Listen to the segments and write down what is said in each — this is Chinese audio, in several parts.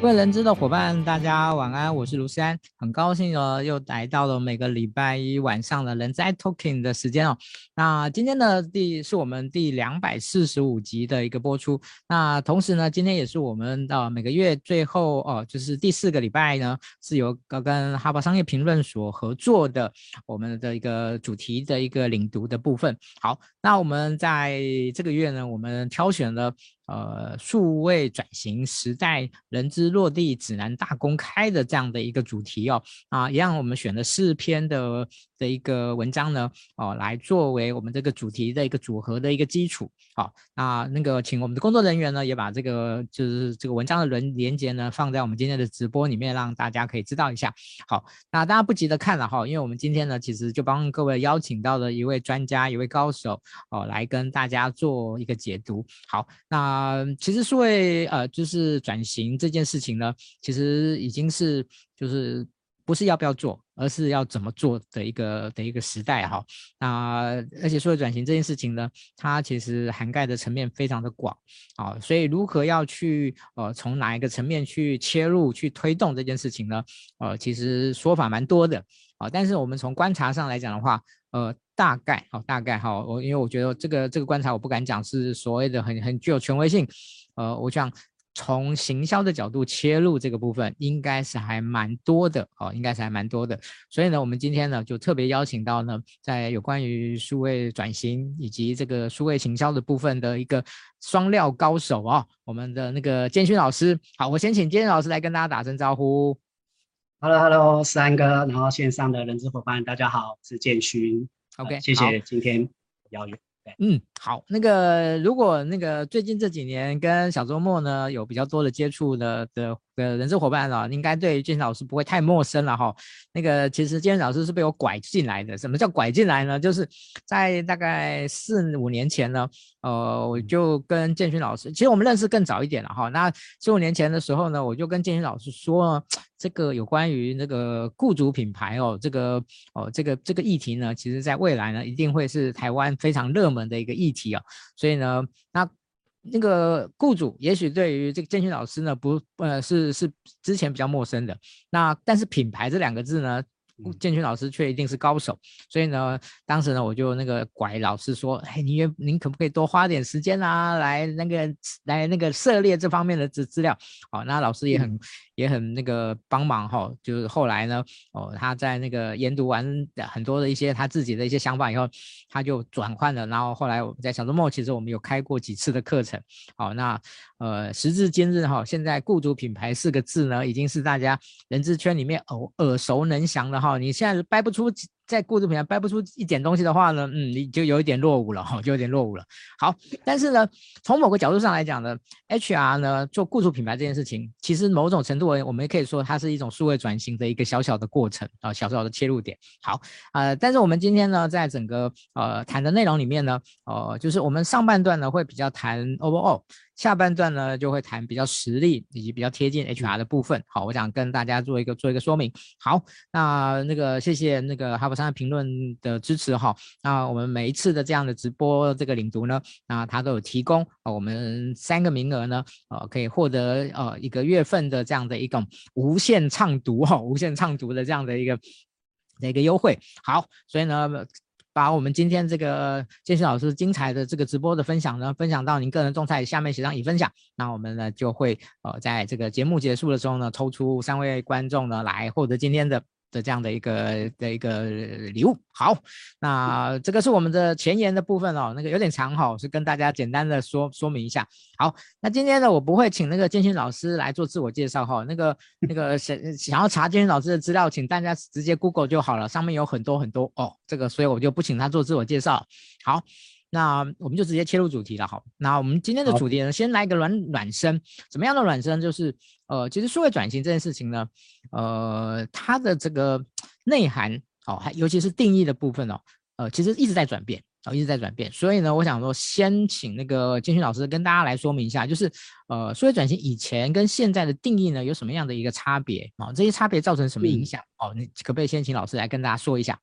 各位人知的伙伴，大家晚安，我是卢思安，很高兴哦，又来到了每个礼拜一晚上的人在 talking 的时间哦。那今天的第是我们第两百四十五集的一个播出。那同时呢，今天也是我们的每个月最后哦，就是第四个礼拜呢，是由跟哈佛商业评论所合作的我们的一个主题的一个领读的部分。好，那我们在这个月呢，我们挑选了。呃，数位转型时代人资落地指南大公开的这样的一个主题哦，啊，一样我们选了四篇的的一个文章呢，哦，来作为我们这个主题的一个组合的一个基础。好，那那个请我们的工作人员呢，也把这个就是这个文章的连连接呢，放在我们今天的直播里面，让大家可以知道一下。好，那大家不急着看了哈，因为我们今天呢，其实就帮各位邀请到了一位专家，一位高手哦，来跟大家做一个解读。好，那。其实数位呃，就是转型这件事情呢，其实已经是就是不是要不要做，而是要怎么做的一个的一个时代哈。那而且数位转型这件事情呢，它其实涵盖的层面非常的广啊，所以如何要去呃从哪一个层面去切入去推动这件事情呢？呃，其实说法蛮多的啊，但是我们从观察上来讲的话，呃。大概好，大概好，我因为我觉得这个这个观察我不敢讲是所谓的很很具有权威性，呃，我想从行销的角度切入这个部分，应该是还蛮多的，哦，应该是还蛮多的。所以呢，我们今天呢就特别邀请到呢，在有关于数位转型以及这个数位行销的部分的一个双料高手啊、哦，我们的那个建勋老师。好，我先请建勋老师来跟大家打声招呼。Hello，Hello，思安哥，然后线上的人资伙伴，大家好，我是建勋。OK，谢谢今天邀约。嗯，好，那个如果那个最近这几年跟小周末呢有比较多的接触的的的人事伙伴啊，应该对建勋老师不会太陌生了哈。那个其实建勋老师是被我拐进来的。什么叫拐进来呢？就是在大概四五年前呢，呃，我就跟建勋老师，其实我们认识更早一点了哈。那四五年前的时候呢，我就跟建勋老师说，这个有关于那个雇主品牌哦，这个哦这个这个议题呢，其实在未来呢，一定会是台湾非常热门的一个议题啊。所以呢，那。那个雇主也许对于这个建勋老师呢，不呃是是之前比较陌生的，那但是品牌这两个字呢，建群老师却一定是高手，所以呢，当时呢我就那个拐老师说，哎，您您可不可以多花点时间啊，来那个来那个涉猎这方面的资资料？好，那老师也很。嗯也很那个帮忙哈，就是后来呢，哦，他在那个研读完很多的一些他自己的一些想法以后，他就转换了。然后后来我们在小周末，其实我们有开过几次的课程。好，那呃，时至今日哈，现在雇主品牌四个字呢，已经是大家人资圈里面耳耳熟能详的哈。你现在掰不出。在雇主品牌掰不出一点东西的话呢，嗯，你就有一点落伍了哈，就有点落伍了。好，但是呢，从某个角度上来讲呢，HR 呢做雇主品牌这件事情，其实某种程度，我们也可以说它是一种数位转型的一个小小的过程啊，小小的切入点。好，呃，但是我们今天呢，在整个呃谈的内容里面呢，呃，就是我们上半段呢会比较谈 overall。下半段呢，就会谈比较实例以及比较贴近 HR 的部分。好，我想跟大家做一个做一个说明。好，那那个谢谢那个哈佛商业评论的支持哈。那我们每一次的这样的直播这个领读呢，那他都有提供啊我们三个名额呢，呃，可以获得呃一个月份的这样的一种无限畅读哈，无限畅读的这样的一个的一个优惠。好，所以呢。把我们今天这个建勋老师精彩的这个直播的分享呢，分享到您个人种菜下面写上已分享，那我们呢就会呃在这个节目结束的时候呢，抽出三位观众呢来获得今天的。的这样的一个的一个礼物，好，那这个是我们的前言的部分哦，那个有点长哈，是跟大家简单的说说明一下。好，那今天呢，我不会请那个建勋老师来做自我介绍哈，那个那个想想要查建勋老师的资料，请大家直接 Google 就好了，上面有很多很多哦，这个所以我就不请他做自我介绍。好。那我们就直接切入主题了，哈。那我们今天的主题呢，先来一个暖暖身。怎么样的暖身？就是呃，其实数位转型这件事情呢，呃，它的这个内涵哦，还尤其是定义的部分哦，呃，其实一直在转变哦，一直在转变。所以呢，我想说，先请那个建勋老师跟大家来说明一下，就是呃，数位转型以前跟现在的定义呢，有什么样的一个差别哦？这些差别造成什么影响？哦，你可不可以先请老师来跟大家说一下？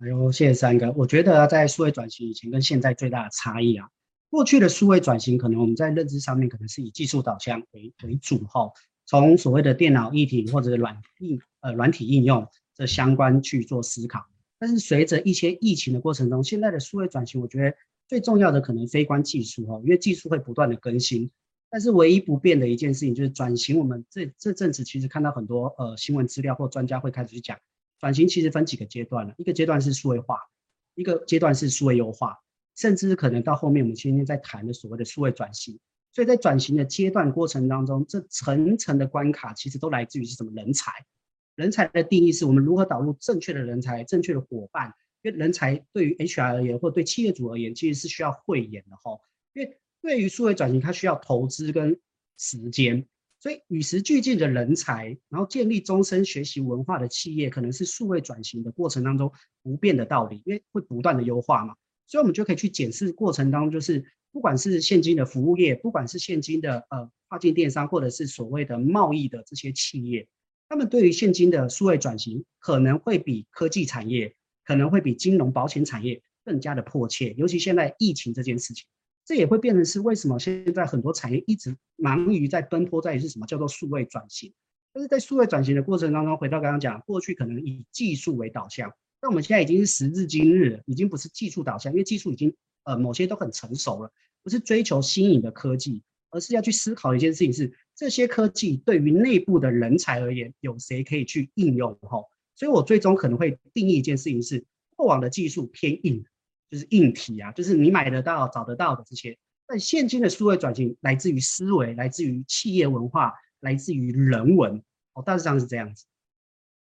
哎呦，谢谢三哥。我觉得在数位转型以前跟现在最大的差异啊，过去的数位转型可能我们在认知上面可能是以技术导向为为主哈，从所谓的电脑一体或者软硬呃软体应用这相关去做思考。但是随着一些疫情的过程中，现在的数位转型，我觉得最重要的可能非关技术哦，因为技术会不断的更新。但是唯一不变的一件事情就是转型。我们这这阵子其实看到很多呃新闻资料或专家会开始去讲，转型其实分几个阶段了，一个阶段是数位化，一个阶段是数位优化，甚至可能到后面我们今天在谈的所谓的数位转型。所以在转型的阶段过程当中，这层层的关卡其实都来自于是什么？人才。人才的定义是我们如何导入正确的人才、正确的伙伴。因为人才对于 HR 而言，或对企业主而言，其实是需要慧眼的哈。因为对于数位转型，它需要投资跟时间，所以与时俱进的人才，然后建立终身学习文化的企业，可能是数位转型的过程当中不变的道理，因为会不断的优化嘛。所以，我们就可以去检视过程当中，就是不管是现今的服务业，不管是现今的呃跨境电商，或者是所谓的贸易的这些企业，他们对于现今的数位转型，可能会比科技产业，可能会比金融保险产业更加的迫切，尤其现在疫情这件事情。这也会变成是为什么现在很多产业一直忙于在奔波在于是什么叫做数位转型，但是在数位转型的过程当中，回到刚刚讲，过去可能以技术为导向，那我们现在已经是时至今日，已经不是技术导向，因为技术已经呃某些都很成熟了，不是追求新颖的科技，而是要去思考一件事情是这些科技对于内部的人才而言，有谁可以去应用吼？所以我最终可能会定义一件事情是过往的技术偏硬。就是硬体啊，就是你买得到、找得到的这些。但现今的数位转型来自于思维，来自于企业文化，来自于人文。哦，大致上是这样子。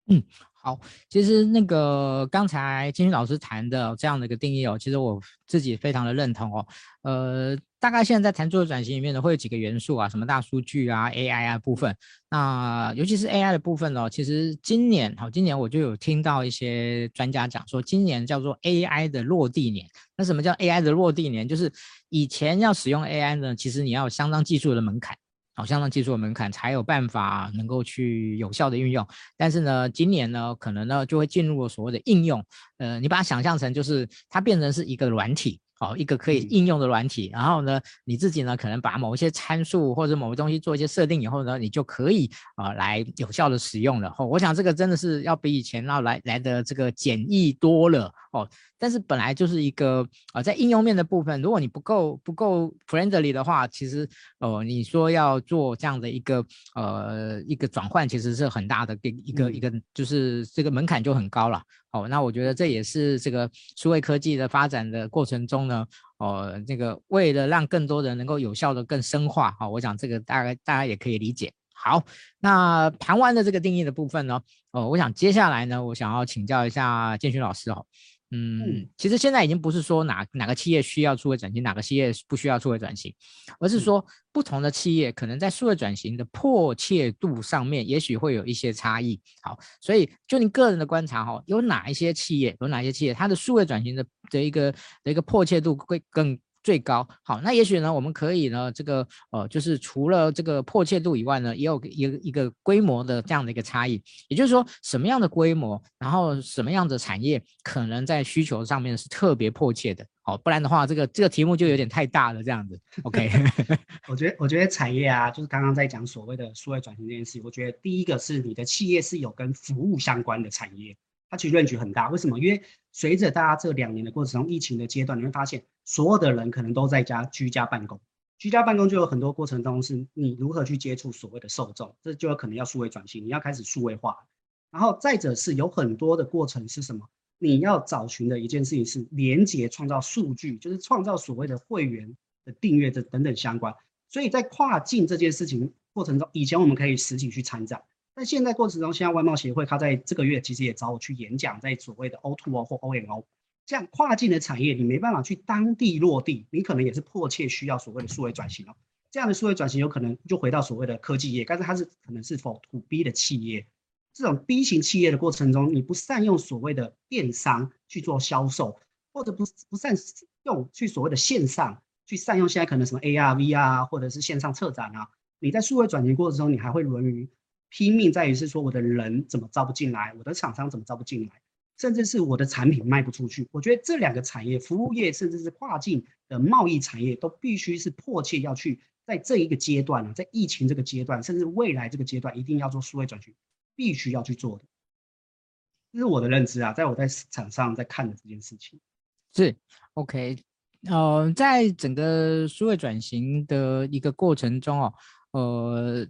嗯，好，其实那个刚才建勋老师谈的这样的一个定义哦，其实我自己非常的认同哦。呃。大概现在在谈数位转型里面呢，会有几个元素啊，什么大数据啊、AI 啊部分。那尤其是 AI 的部分呢，其实今年好，今年我就有听到一些专家讲说，今年叫做 AI 的落地年。那什么叫 AI 的落地年？就是以前要使用 AI 呢，其实你要有相当技术的门槛，好，相当技术的门槛才有办法能够去有效的运用。但是呢，今年呢，可能呢就会进入了所谓的应用。呃，你把它想象成就是它变成是一个软体。好，一个可以应用的软体，然后呢，你自己呢可能把某一些参数或者某个东西做一些设定以后呢，你就可以啊、呃、来有效的使用了。哦，我想这个真的是要比以前要来来的这个简易多了。哦，但是本来就是一个啊、呃，在应用面的部分，如果你不够不够 friendly 的话，其实呃，你说要做这样的一个呃一个转换，其实是很大的一个一个，就是这个门槛就很高了。哦，那我觉得这也是这个数位科技的发展的过程中呢，哦，这个为了让更多人能够有效的更深化，好、哦，我想这个大概大家也可以理解。好，那谈完了这个定义的部分呢，哦，我想接下来呢，我想要请教一下建勋老师哦。嗯，其实现在已经不是说哪哪个企业需要数位转型，哪个企业不需要数位转型，而是说不同的企业可能在数位转型的迫切度上面，也许会有一些差异。好，所以就你个人的观察哈，有哪一些企业，有哪些企业，它的数位转型的的一个的一个迫切度会更最高。好，那也许呢，我们可以呢，这个呃，就是除了这个迫切度以外呢，也有一个一个规模的这样的一个差异。也就是说，什么样的规模，然后什么样的产业，可能在需求上面是特别迫切的。好，不然的话，这个这个题目就有点太大了，这样子。OK，我觉得我觉得产业啊，就是刚刚在讲所谓的数位转型这件事，我觉得第一个是你的企业是有跟服务相关的产业。它其实 range 很大，为什么？因为随着大家这两年的过程中，疫情的阶段，你会发现所有的人可能都在家居家办公，居家办公就有很多过程中是你如何去接触所谓的受众，这就有可能要数位转型，你要开始数位化。然后再者是有很多的过程是什么？你要找寻的一件事情是连接创造数据，就是创造所谓的会员的订阅的等等相关。所以在跨境这件事情过程中，以前我们可以实体去参展。但现在过程中，现在外贸协会他在这个月其实也找我去演讲，在所谓的 O2O 或 OMO 这样跨境的产业，你没办法去当地落地，你可能也是迫切需要所谓的数位转型哦。这样的数位转型有可能就回到所谓的科技业，但是它是可能是否 To B 的企业，这种 B 型企业的过程中，你不善用所谓的电商去做销售，或者不不善用去所谓的线上去善用现在可能什么 AR、VR 或者是线上策展啊，你在数位转型过程中，你还会沦于。拼命在于是说我的人怎么招不进来，我的厂商怎么招不进来，甚至是我的产品卖不出去。我觉得这两个产业，服务业甚至是跨境的贸易产业，都必须是迫切要去在这一个阶段呢，在疫情这个阶段，甚至未来这个阶段，一定要做数位转型，必须要去做的。这是我的认知啊，在我在市场上在看的这件事情。是 OK，呃，在整个数位转型的一个过程中哦，呃。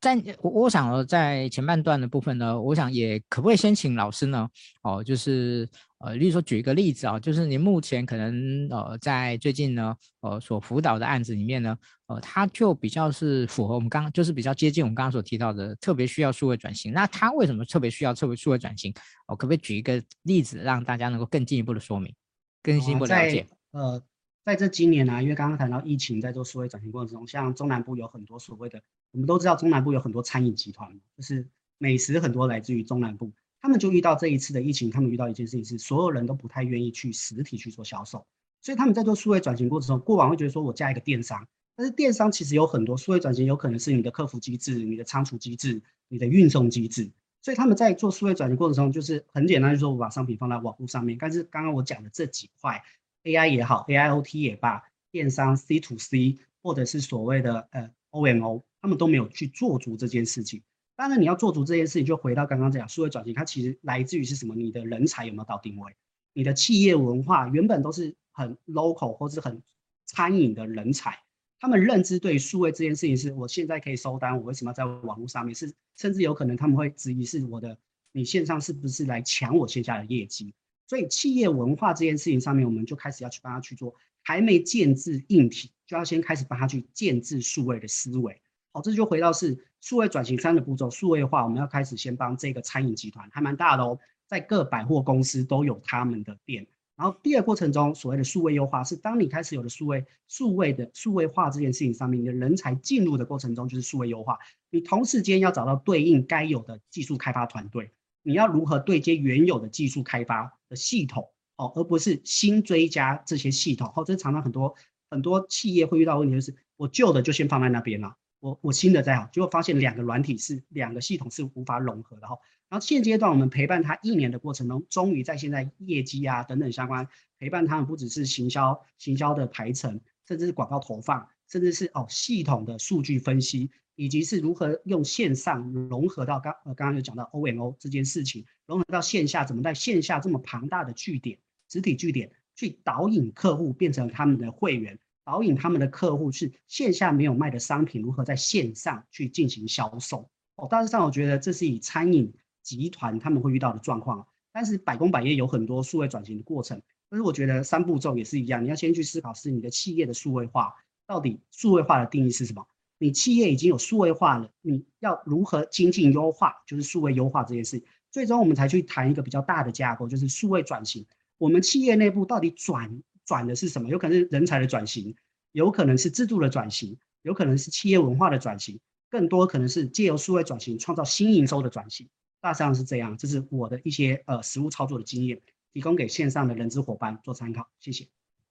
在我我想在前半段的部分呢，我想也可不可以先请老师呢？哦，就是呃，例如说举一个例子啊，就是您目前可能呃在最近呢，呃所辅导的案子里面呢，呃，它就比较是符合我们刚刚就是比较接近我们刚刚所提到的，特别需要数位转型。那它为什么特别需要特别数位转型？哦，可不可以举一个例子，让大家能够更进一步的说明，更进一步了解？呃。在这今年呢、啊，因为刚刚谈到疫情，在做数位转型过程中，像中南部有很多所谓的，我们都知道中南部有很多餐饮集团，就是美食很多来自于中南部，他们就遇到这一次的疫情，他们遇到一件事情是，所有人都不太愿意去实体去做销售，所以他们在做数位转型过程中，过往会觉得说我加一个电商，但是电商其实有很多数位转型，有可能是你的客服机制、你的仓储机制、你的运送机制，所以他们在做数位转型过程中，就是很简单，就是说我把商品放在网络上面，但是刚刚我讲的这几块。AI 也好，AIoT 也罢，电商 C to C 或者是所谓的呃 OMO，他们都没有去做足这件事情。当然，你要做足这件事情，就回到刚刚讲数位转型，它其实来自于是什么？你的人才有没有到定位？你的企业文化原本都是很 local 或是很餐饮的人才，他们认知对于数位这件事情是，我现在可以收单，我为什么要在网络上面？是甚至有可能他们会质疑是我的，你线上是不是来抢我线下的业绩？所以企业文化这件事情上面，我们就开始要去帮他去做，还没建置硬体，就要先开始帮他去建置数位的思维。好，这就回到是数位转型三的步骤，数位化，我们要开始先帮这个餐饮集团，还蛮大的哦，在各百货公司都有他们的店。然后第二过程中，所谓的数位优化，是当你开始有了数位数位的数位化这件事情上面，你的人才进入的过程中就是数位优化，你同时间要找到对应该有的技术开发团队。你要如何对接原有的技术开发的系统哦，而不是新追加这些系统？哦，这常常很多很多企业会遇到问题，就是我旧的就先放在那边了，我我新的再好，结果发现两个软体是两个系统是无法融合的哈。然后现阶段我们陪伴他一年的过程中，终于在现在业绩啊等等相关陪伴他们，不只是行销行销的排程，甚至是广告投放，甚至是哦系统的数据分析。以及是如何用线上融合到刚呃刚刚有讲到 OMO 这件事情，融合到线下，怎么在线下这么庞大的据点、实体据点去导引客户变成他们的会员，导引他们的客户是线下没有卖的商品，如何在线上去进行销售？哦，大致上我觉得这是以餐饮集团他们会遇到的状况，但是百工百业有很多数位转型的过程，但是我觉得三步骤也是一样，你要先去思考是你的企业的数位化到底数位化的定义是什么？你企业已经有数位化了，你要如何精进优化？就是数位优化这件事，最终我们才去谈一个比较大的架构，就是数位转型。我们企业内部到底转转的是什么？有可能是人才的转型，有可能是制度的转型，有可能是企业文化的转型，更多可能是借由数位转型创造新营收的转型。大致上是这样，这是我的一些呃实务操作的经验，提供给线上的人资伙伴做参考。谢谢。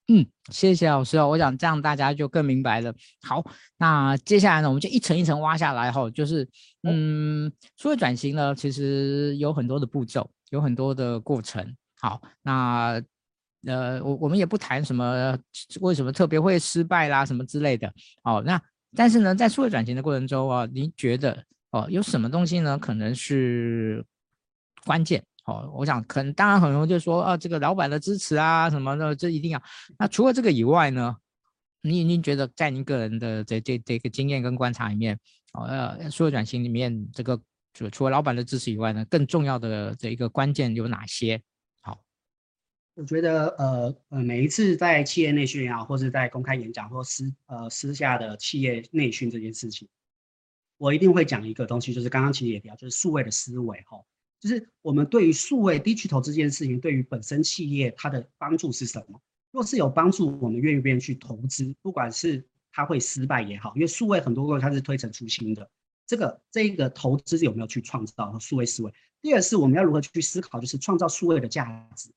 嗯，谢谢老师哦。我想这样大家就更明白了。好，那接下来呢，我们就一层一层挖下来哈。就是，嗯，数位转型呢，其实有很多的步骤，有很多的过程。好，那呃，我我们也不谈什么为什么特别会失败啦，什么之类的。哦，那但是呢，在数位转型的过程中啊，您觉得哦，有什么东西呢，可能是关键？哦，我想可能当然很多人就说啊，这个老板的支持啊什么的，这一定要。那除了这个以外呢，您您觉得在您个人的这这这个经验跟观察里面，哦呃，数位转型里面这个除除了老板的支持以外呢，更重要的这一个关键有哪些？我觉得呃呃每一次在企业内训啊，或者在公开演讲或私呃私下的企业内训这件事情，我一定会讲一个东西，就是刚刚其实也提到，就是数位的思维哈。就是我们对于数位 digital 这件事情，对于本身企业它的帮助是什么？若是有帮助，我们愿不愿意去投资？不管是它会失败也好，因为数位很多个它是推陈出新的，这个这个投资有没有去创造数位思维？第二是我们要如何去思考，就是创造数位的价值。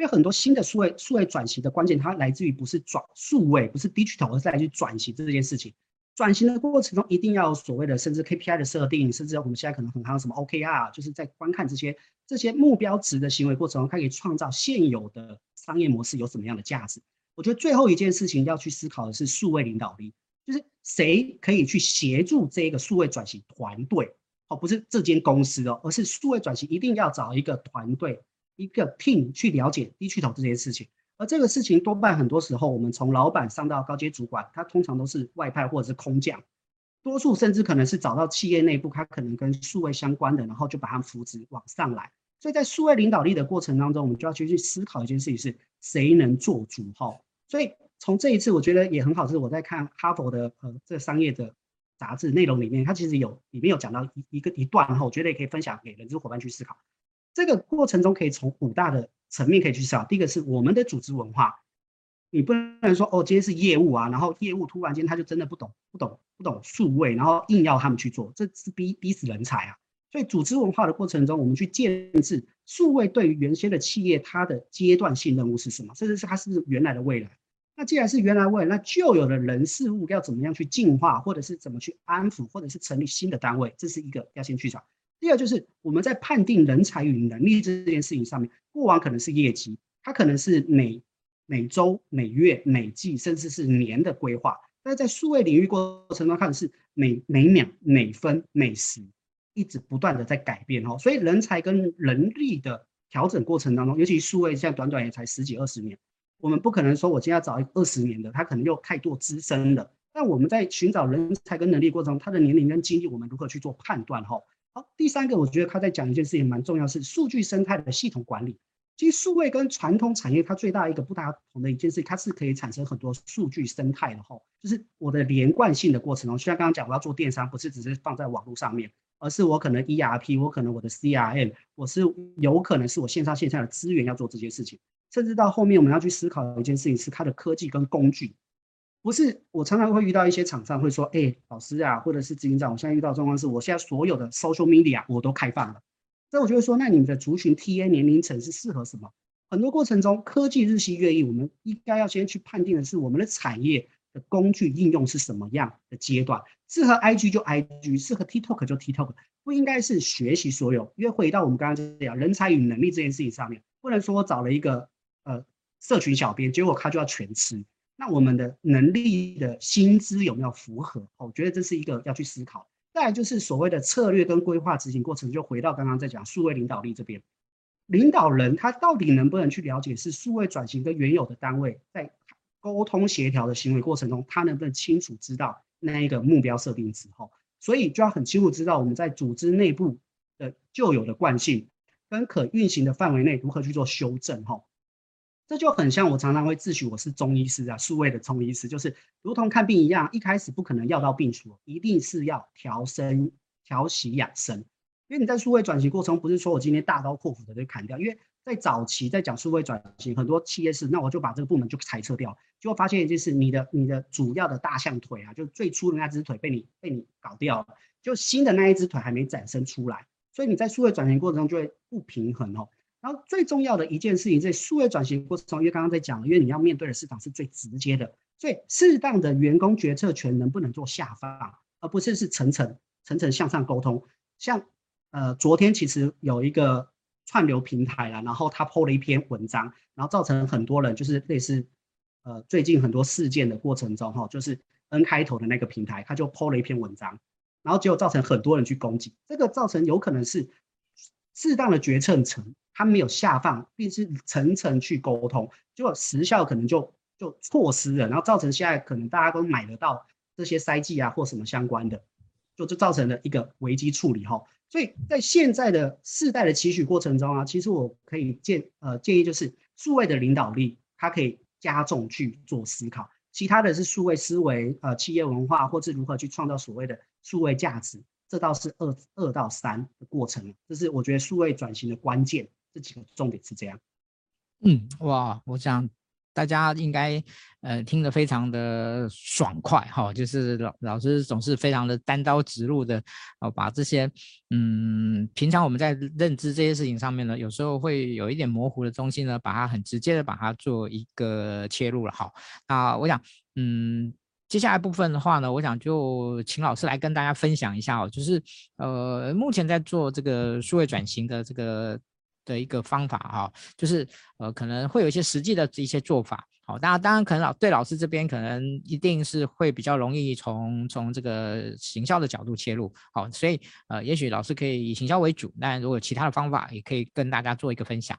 因为很多新的数位数位转型的关键，它来自于不是转数位，不是 digital，而是来自于转型这件事情。转型的过程中一定要有所谓的甚至 KPI 的设定，甚至我们现在可能很夯什么 OKR，就是在观看这些这些目标值的行为过程中，它可以创造现有的商业模式有什么样的价值。我觉得最后一件事情要去思考的是数位领导力，就是谁可以去协助这个数位转型团队，哦，不是这间公司哦，而是数位转型一定要找一个团队，一个 team 去了解低巨头这件事情。而这个事情多半很多时候，我们从老板上到高阶主管，他通常都是外派或者是空降，多数甚至可能是找到企业内部，他可能跟数位相关的，然后就把他扶植往上来。所以在数位领导力的过程当中，我们就要去去思考一件事情是谁能做主哈。所以从这一次，我觉得也很好，是我在看哈佛的呃这个商业的杂志内容里面，它其实有里面有讲到一一个一段哈，我觉得也可以分享给人资伙伴去思考。这个过程中可以从五大的层面可以去思考。第一个是我们的组织文化，你不能说哦，今天是业务啊，然后业务突然间他就真的不懂不懂不懂数位，然后硬要他们去做，这是逼逼死人才啊。所以组织文化的过程中，我们去建置数位对于原先的企业它的阶段性任务是什么，甚至是它是不是原来的未来。那既然是原来未来，那旧有的人事物要怎么样去进化，或者是怎么去安抚，或者是成立新的单位，这是一个要先去找。第二就是我们在判定人才与能力这件事情上面，过往可能是业绩，它可能是每每周、每月、每季，甚至是年的规划。但在数位领域过程中，看的是每每秒、每分、每时，一直不断的在改变哦。所以人才跟人力的调整过程当中，尤其数位现在短短也才十几二十年，我们不可能说我今天要找一二十年的，他可能又太多资深的。但我们在寻找人才跟能力过程中，他的年龄跟经历，我们如何去做判断哈？好，第三个，我觉得他在讲一件事情蛮重要，是数据生态的系统管理。其实数位跟传统产业它最大一个不大同的一件事，它是可以产生很多数据生态的哈，就是我的连贯性的过程中，像刚刚讲，我要做电商，不是只是放在网络上面，而是我可能 ERP，我可能我的 CRM，我是有可能是我线上线下的资源要做这些事情，甚至到后面我们要去思考一件事情是它的科技跟工具。不是，我常常会遇到一些厂商会说，哎、老师啊，或者是执行长，我现在遇到状况是，我现在所有的 social media 我都开放了。所以我就会说，那你们的族群 TA 年龄层是适合什么？很多过程中，科技日新月异，我们应该要先去判定的是我们的产业的工具应用是什么样的阶段。适合 IG 就 IG，适合 TikTok 就 TikTok，不应该是学习所有。因为回到我们刚刚这样人才与能力这件事情上面，不能说我找了一个呃社群小编，结果他就要全吃。那我们的能力的薪资有没有符合？我觉得这是一个要去思考。再来就是所谓的策略跟规划执行过程，就回到刚刚在讲数位领导力这边，领导人他到底能不能去了解是数位转型跟原有的单位在沟通协调的行为过程中，他能不能清楚知道那一个目标设定之后，所以就要很清楚知道我们在组织内部的旧有的惯性跟可运行的范围内如何去做修正，哈。这就很像我常常会自诩我是中医师啊，数位的中医师，就是如同看病一样，一开始不可能药到病除，一定是要调身、调息养生。因为你在数位转型过程，不是说我今天大刀阔斧的就砍掉，因为在早期在讲数位转型，很多企业是那我就把这个部门就裁撤掉，结果发现一件事，你的你的主要的大象腿啊，就最初的那只腿被你被你搞掉了，就新的那一只腿还没展生出来，所以你在数位转型过程中就会不平衡哦。然后最重要的一件事情，在数位转型过程中，因为刚刚在讲，因为你要面对的市场是最直接的，所以适当的员工决策权能不能做下放，而不是是层层层层向上沟通。像呃昨天其实有一个串流平台啊，然后他 po 了一篇文章，然后造成很多人就是类似呃最近很多事件的过程中哈，就是 N 开头的那个平台，他就 po 了一篇文章，然后结果造成很多人去攻击，这个造成有可能是适当的决策层。他没有下放，并是层层去沟通，结果时效可能就就错失了，然后造成现在可能大家都买得到这些赛季啊或什么相关的，就就造成了一个危机处理哈。所以在现在的世代的期许过程中啊，其实我可以建呃建议就是数位的领导力，它可以加重去做思考，其他的是数位思维呃企业文化，或是如何去创造所谓的数位价值，这倒是二二到三的过程，这是我觉得数位转型的关键。这几个重点是这样，嗯，哇，我想大家应该呃听得非常的爽快哈、就是老老师总是非常的单刀直入的哦，把这些嗯平常我们在认知这些事情上面呢，有时候会有一点模糊的东西呢，把它很直接的把它做一个切入了。哈，那我想嗯。接下来部分的话呢，我想就请老师来跟大家分享一下哦，就是呃，目前在做这个数位转型的这个的一个方法哈、就是呃，可能会有一些实际的一些做法。好，当然当然可能老对老师这边可能一定是会比较容易从从这个行销的角度切入。好，所以呃，也许老师可以以行销为主，但如果有其他的方法，也可以跟大家做一个分享。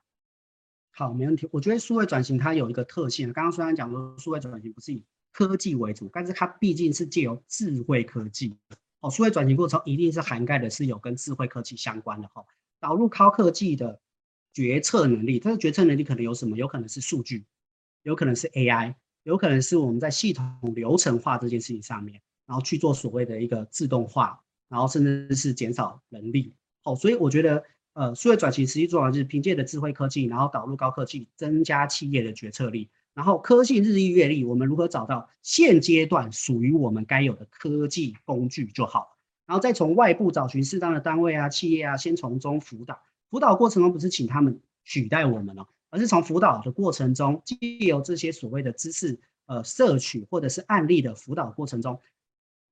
好，没问题。我觉得数位转型它有一个特性，刚刚虽然讲说数位转型不是以科技为主，但是它毕竟是借由智慧科技。哦，数位转型过程一定是涵盖的是有跟智慧科技相关的哈。导入高科技的决策能力，它的决策能力可能有什么？有可能是数据，有可能是 AI，有可能是我们在系统流程化这件事情上面，然后去做所谓的一个自动化，然后甚至是减少人力。哦，所以我觉得。呃，数位转型实际做法就是凭借着智慧科技，然后导入高科技，增加企业的决策力。然后科技日益阅历，我们如何找到现阶段属于我们该有的科技工具就好。然后再从外部找寻适当的单位啊、企业啊，先从中辅导。辅导过程中不是请他们取代我们哦，而是从辅导的过程中，借由这些所谓的知识呃摄取或者是案例的辅导过程中。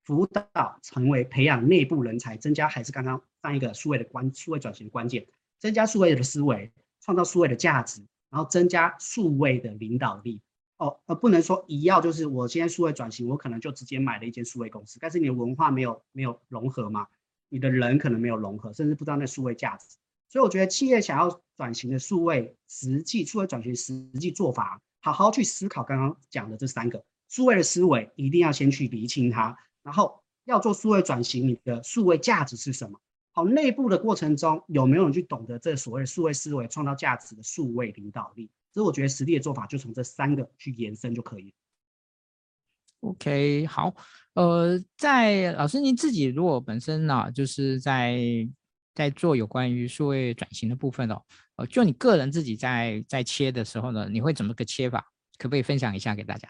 辅导成为培养内部人才，增加还是刚刚上一个数位的关数位转型的关键，增加数位的思维，创造数位的价值，然后增加数位的领导力。哦，而不能说一要就是我现在数位转型，我可能就直接买了一间数位公司，但是你的文化没有没有融合嘛，你的人可能没有融合，甚至不知道那数位价值。所以我觉得企业想要转型的数位实际数位转型实际做法，好好去思考刚刚讲的这三个数位的思维，一定要先去厘清它。然后要做数位转型，你的数位价值是什么？好，内部的过程中有没有人去懂得这所谓的数位思维创造价值的数位领导力？所以我觉得实际的做法就从这三个去延伸就可以。OK，好，呃，在老师您自己如果本身呢、就是在在做有关于数位转型的部分哦，呃，就你个人自己在在切的时候呢，你会怎么个切法？可不可以分享一下给大家？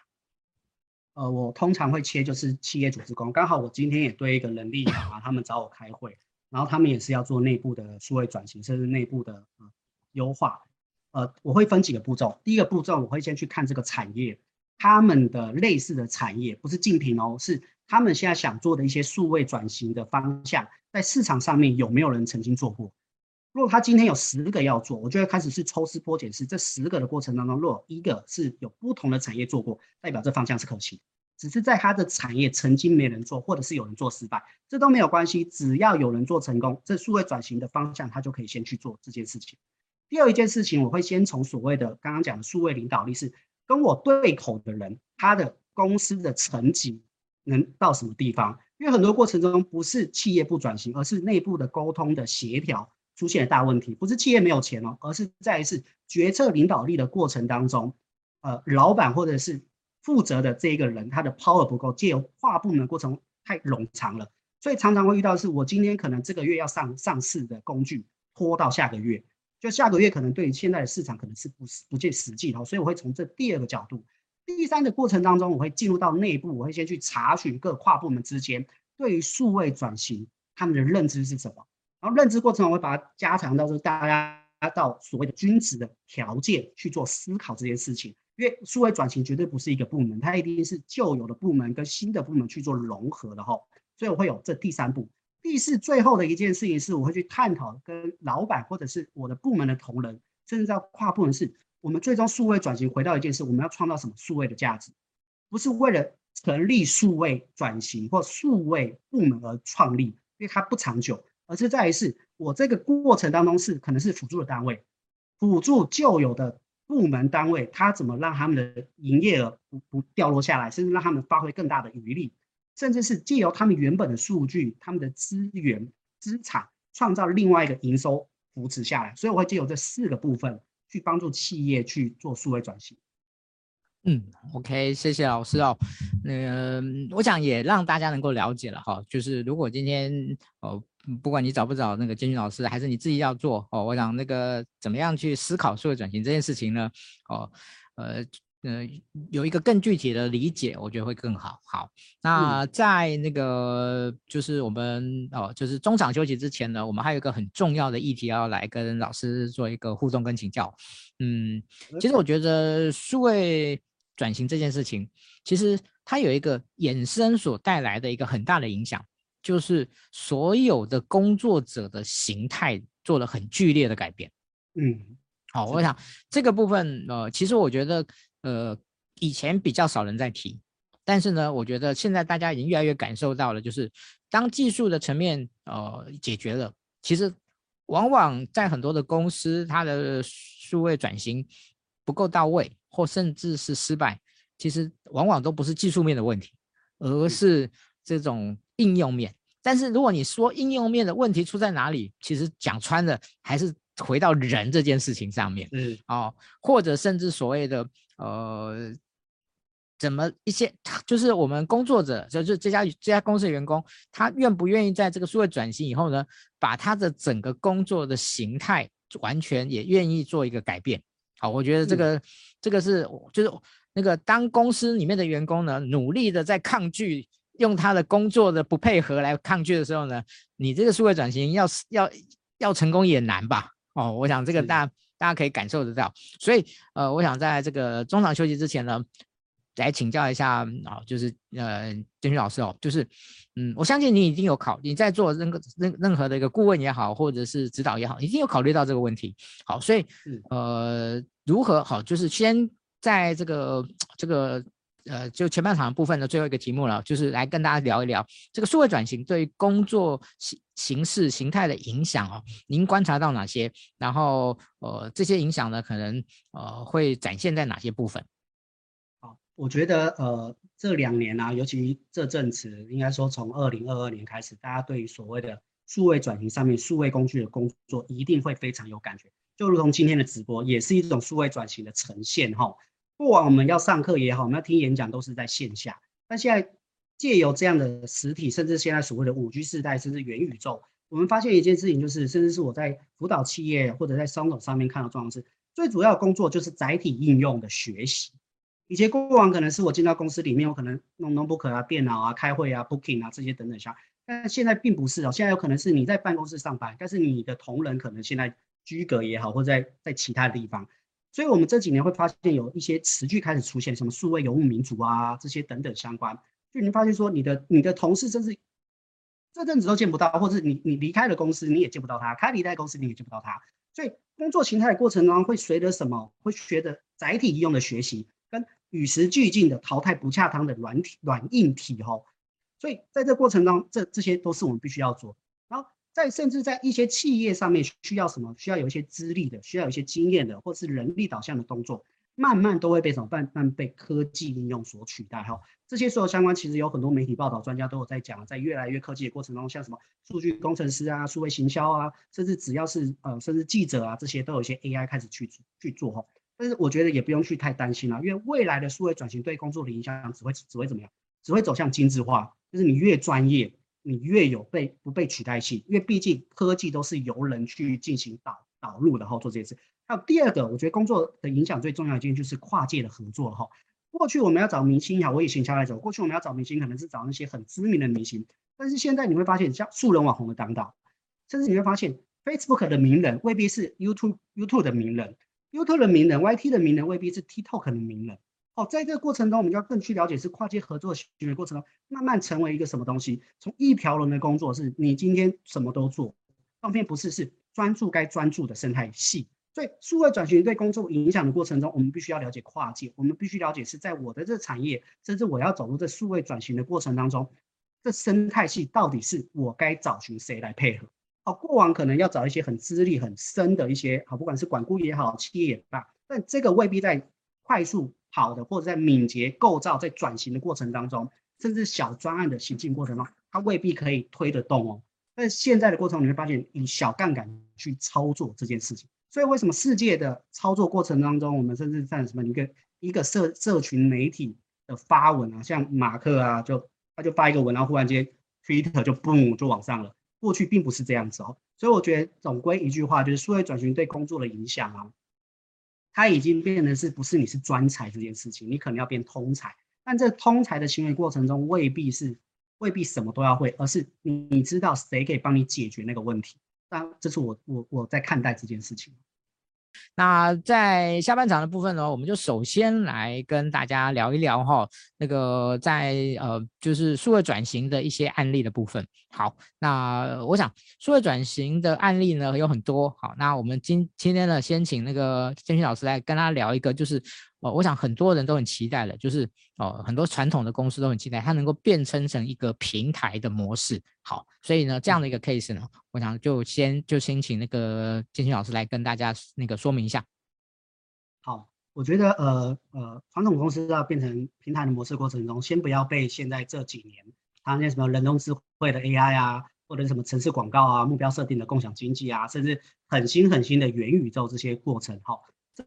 呃，我通常会切就是企业组织工，刚好我今天也对一个人力啊，他们找我开会，然后他们也是要做内部的数位转型，甚至内部的呃优化。呃，我会分几个步骤，第一个步骤我会先去看这个产业，他们的类似的产业不是竞品哦，是他们现在想做的一些数位转型的方向，在市场上面有没有人曾经做过？如果他今天有十个要做，我就会开始是抽丝剥茧，是这十个的过程当中，如果一个是有不同的产业做过，代表这方向是可行。只是在他的产业曾经没人做，或者是有人做失败，这都没有关系。只要有人做成功，这数位转型的方向，他就可以先去做这件事情。第二一件事情，我会先从所谓的刚刚讲的数位领导力，是跟我对口的人，他的公司的层级能到什么地方？因为很多过程中不是企业不转型，而是内部的沟通的协调出现了大问题。不是企业没有钱哦，而是在于是决策领导力的过程当中，呃，老板或者是。负责的这一个人，他的 power 不够，借由跨部门的过程太冗长了，所以常常会遇到是，我今天可能这个月要上上市的工具，拖到下个月，就下个月可能对于现在的市场可能是不不切实际的，所以我会从这第二个角度，第三个过程当中，我会进入到内部，我会先去查询各跨部门之间对于数位转型他们的认知是什么，然后认知过程我会把它加强到就是大家到所谓的均值的条件去做思考这件事情。因为数位转型绝对不是一个部门，它一定是旧有的部门跟新的部门去做融合的哈，所以我会有这第三步。第四，最后的一件事情是，我会去探讨跟老板或者是我的部门的同仁，甚至在跨部门是，我们最终数位转型回到一件事，我们要创造什么数位的价值，不是为了成立数位转型或数位部门而创立，因为它不长久，而是在于是我这个过程当中是可能是辅助的单位，辅助旧有的。部门单位，他怎么让他们的营业额不不掉落下来，甚至让他们发挥更大的余力，甚至是借由他们原本的数据、他们的资源、资产，创造另外一个营收扶持下来。所以我会借由这四个部分去帮助企业去做数位转型。嗯，OK，谢谢老师哦。那个，我想也让大家能够了解了哈，就是如果今天哦，不管你找不找那个建军老师，还是你自己要做哦，我想那个怎么样去思考数位转型这件事情呢？哦，呃呃，有一个更具体的理解，我觉得会更好。好，那在那个就是我们哦，就是中场休息之前呢，我们还有一个很重要的议题要来跟老师做一个互动跟请教。嗯，其实我觉得数位。转型这件事情，其实它有一个衍生所带来的一个很大的影响，就是所有的工作者的形态做了很剧烈的改变。嗯，好，我想这个部分，呃，其实我觉得，呃，以前比较少人在提，但是呢，我觉得现在大家已经越来越感受到了，就是当技术的层面，呃，解决了，其实往往在很多的公司，它的数位转型不够到位。或甚至是失败，其实往往都不是技术面的问题，而是这种应用面。但是如果你说应用面的问题出在哪里，其实讲穿了还是回到人这件事情上面。嗯，哦，或者甚至所谓的呃，怎么一些，就是我们工作者，就是这家这家公司的员工，他愿不愿意在这个数位转型以后呢，把他的整个工作的形态完全也愿意做一个改变。好，我觉得这个、嗯、这个是就是那个当公司里面的员工呢，努力的在抗拒用他的工作的不配合来抗拒的时候呢，你这个数位转型要要要成功也难吧？哦，我想这个大家大家可以感受得到。所以呃，我想在这个中场休息之前呢，来请教一下啊、哦，就是呃，建勋老师哦，就是嗯，我相信你已经有考，你在做任何任任何的一个顾问也好，或者是指导也好，已经有考虑到这个问题。好，所以呃，如何好，就是先在这个这个呃，就前半场部分的最后一个题目了，就是来跟大家聊一聊这个数位转型对于工作形形式形态的影响哦，您观察到哪些？然后呃，这些影响呢，可能呃会展现在哪些部分？好我觉得呃这两年啊，尤其这阵子，应该说从二零二二年开始，大家对于所谓的数位转型上面，数位工具的工作一定会非常有感觉。就如同今天的直播，也是一种数位转型的呈现哈。过往我们要上课也好，我们要听演讲都是在线下，但现在借由这样的实体，甚至现在所谓的五 G 世代，甚至元宇宙，我们发现一件事情，就是甚至是我在辅导企业或者在商总上面看到状况是，最主要的工作就是载体应用的学习。以前过往可能是我进到公司里面，我可能弄 notebook 啊、电脑啊、开会啊、booking 啊这些等等下，但现在并不是哦，现在有可能是你在办公室上班，但是你的同仁可能现在居隔也好，或在在其他的地方，所以我们这几年会发现有一些词句开始出现，什么数位游牧民族啊这些等等相关，就你发现说你的你的同事甚至这阵子都见不到，或者你你离开了公司你也见不到他，开离开公司你也见不到他，所以工作形态的过程中会随着什么？会随着载体应用的学习跟。与时俱进的淘汰不恰当的软体软硬体哈，所以在这过程中，这这些都是我们必须要做。然后在甚至在一些企业上面需要什么，需要有一些资历的，需要有一些经验的，或是人力导向的动作，慢慢都会被什么慢慢被科技应用所取代哈。这些所有相关，其实有很多媒体报道，专家都有在讲，在越来越科技的过程中，像什么数据工程师啊、数位行销啊，甚至只要是呃，甚至记者啊，这些都有一些 AI 开始去去做哈。但是我觉得也不用去太担心了，因为未来的数位转型对工作的影响只会只会怎么样？只会走向精致化，就是你越专业，你越有被不被取代性，因为毕竟科技都是由人去进行导导入的哈，做这些事。还有第二个，我觉得工作的影响最重要一件就是跨界的合作哈。过去我们要找明星哈，我以前下来走，过去我们要找明星可能是找那些很知名的明星，但是现在你会发现像素人网红的当道，甚至你会发现 Facebook 的名人未必是 YouTube YouTube 的名人。YouTube 的名人，YT 的名人未必是 TikTok 的名人。哦，在这个过程中，我们就要更去了解是跨界合作行为过程中，慢慢成为一个什么东西。从一条龙的工作，是你今天什么都做，后面不是是专注该专注的生态系。所以，数位转型对工作影响的过程中，我们必须要了解跨界，我们必须了解是在我的这个产业，甚至我要走入这数位转型的过程当中，这生态系到底是我该找寻谁来配合？哦，过往可能要找一些很资历很深的一些，好，不管是管顾也好，企业也罢，但这个未必在快速好的或者在敏捷构造在转型的过程当中，甚至小专案的行进过程中，它未必可以推得动哦。但现在的过程你会发现，以小杠杆去操作这件事情，所以为什么世界的操作过程当中，我们甚至在什么一个一个社社群媒体的发文啊，像马克啊，就他就发一个文，然后忽然间 Twitter 就嘣就往上了。过去并不是这样子哦，所以我觉得总归一句话，就是数位转型对工作的影响啊，它已经变得是不是你是专才这件事情，你可能要变通才，但这通才的行为过程中未必是未必什么都要会，而是你知道谁可以帮你解决那个问题，当这是我我我在看待这件事情。那在下半场的部分呢，我们就首先来跟大家聊一聊哈，那个在呃就是数位转型的一些案例的部分。好，那我想数位转型的案例呢有很多。好，那我们今今天呢，先请那个建勋老师来跟他聊一个，就是。哦，我想很多人都很期待的，就是哦，很多传统的公司都很期待它能够变成成一个平台的模式。好，所以呢，这样的一个 case 呢，我想就先就先请那个建勋老师来跟大家那个说明一下。好，我觉得呃呃，传统公司要变成平台的模式过程中，先不要被现在这几年它那什么人工智慧的 AI 啊，或者什么城市广告啊、目标设定的共享经济啊，甚至很新很新的元宇宙这些过程，哈。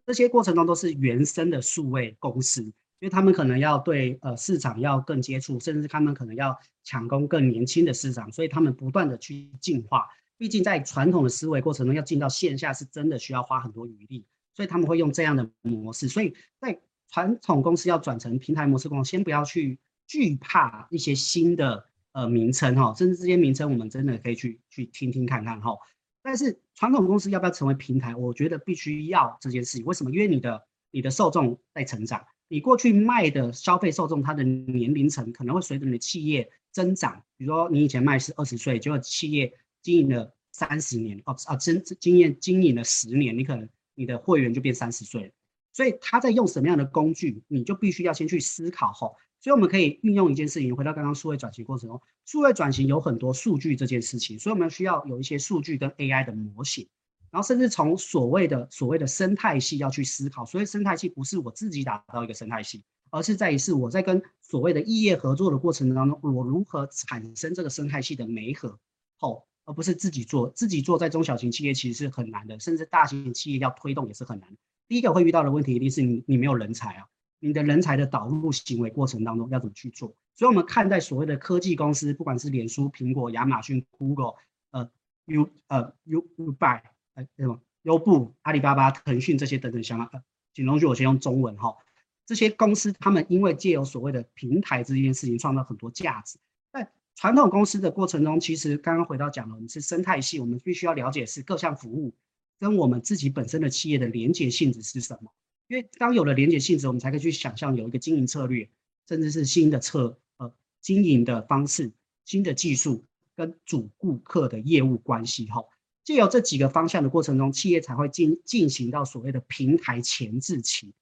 这些过程中都是原生的数位公司，因为他们可能要对呃市场要更接触，甚至他们可能要抢攻更年轻的市场，所以他们不断的去进化。毕竟在传统的思维过程中，要进到线下是真的需要花很多余力，所以他们会用这样的模式。所以在传统公司要转成平台模式公司，先不要去惧怕一些新的呃名称哈，甚至这些名称我们真的可以去去听听看看哈。但是传统公司要不要成为平台？我觉得必须要这件事情。为什么？因为你的你的受众在成长，你过去卖的消费受众，他的年龄层可能会随着你的企业增长。比如说你以前卖是二十岁，结果企业经营了三十年，哦啊，经经验经营了十年，你可能你的会员就变三十岁了。所以他在用什么样的工具，你就必须要先去思考后。所以我们可以运用一件事情，回到刚刚数位转型过程中，数位转型有很多数据这件事情，所以我们需要有一些数据跟 AI 的模型，然后甚至从所谓的所谓的生态系要去思考。所以生态系不是我自己打造一个生态系，而是在于是我在跟所谓的异业合作的过程当中，我如何产生这个生态系的媒合，后而不是自己做。自己做在中小型企业其实是很难的，甚至大型企业要推动也是很难。第一个会遇到的问题一定是你你没有人才啊。你的人才的导入行为过程当中要怎么去做？所以，我们看待所谓的科技公司，不管是脸书、苹果、亚马逊、Google，呃，U 呃 U U Buy，呃什么优步、阿里巴巴、腾讯这些等等相关，呃，请容许我先用中文哈。这些公司他们因为借由所谓的平台这件事情，创造很多价值。在传统公司的过程中，其实刚刚回到讲了，我们是生态系，我们必须要了解是各项服务跟我们自己本身的企业的连接性质是什么。因为当有了连接性质，我们才可以去想象有一个经营策略，甚至是新的策呃经营的方式、新的技术跟主顾客的业务关系哈。借由这几个方向的过程中，企业才会进进行到所谓的平台前置期。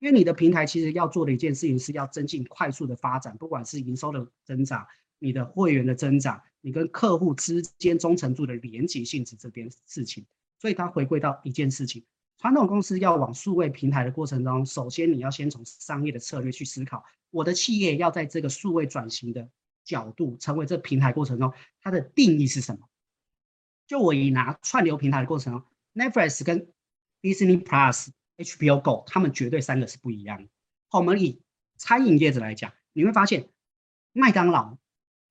因为你的平台其实要做的一件事情是要增进快速的发展，不管是营收的增长、你的会员的增长、你跟客户之间忠诚度的连接性质这边事情，所以它回归到一件事情。传统公司要往数位平台的过程中，首先你要先从商业的策略去思考，我的企业要在这个数位转型的角度成为这平台过程中，它的定义是什么？就我以拿串流平台的过程中，Netflix 跟 Disney Plus、HBO Go，他们绝对三个是不一样的。我们以餐饮业者来讲，你会发现麦当劳、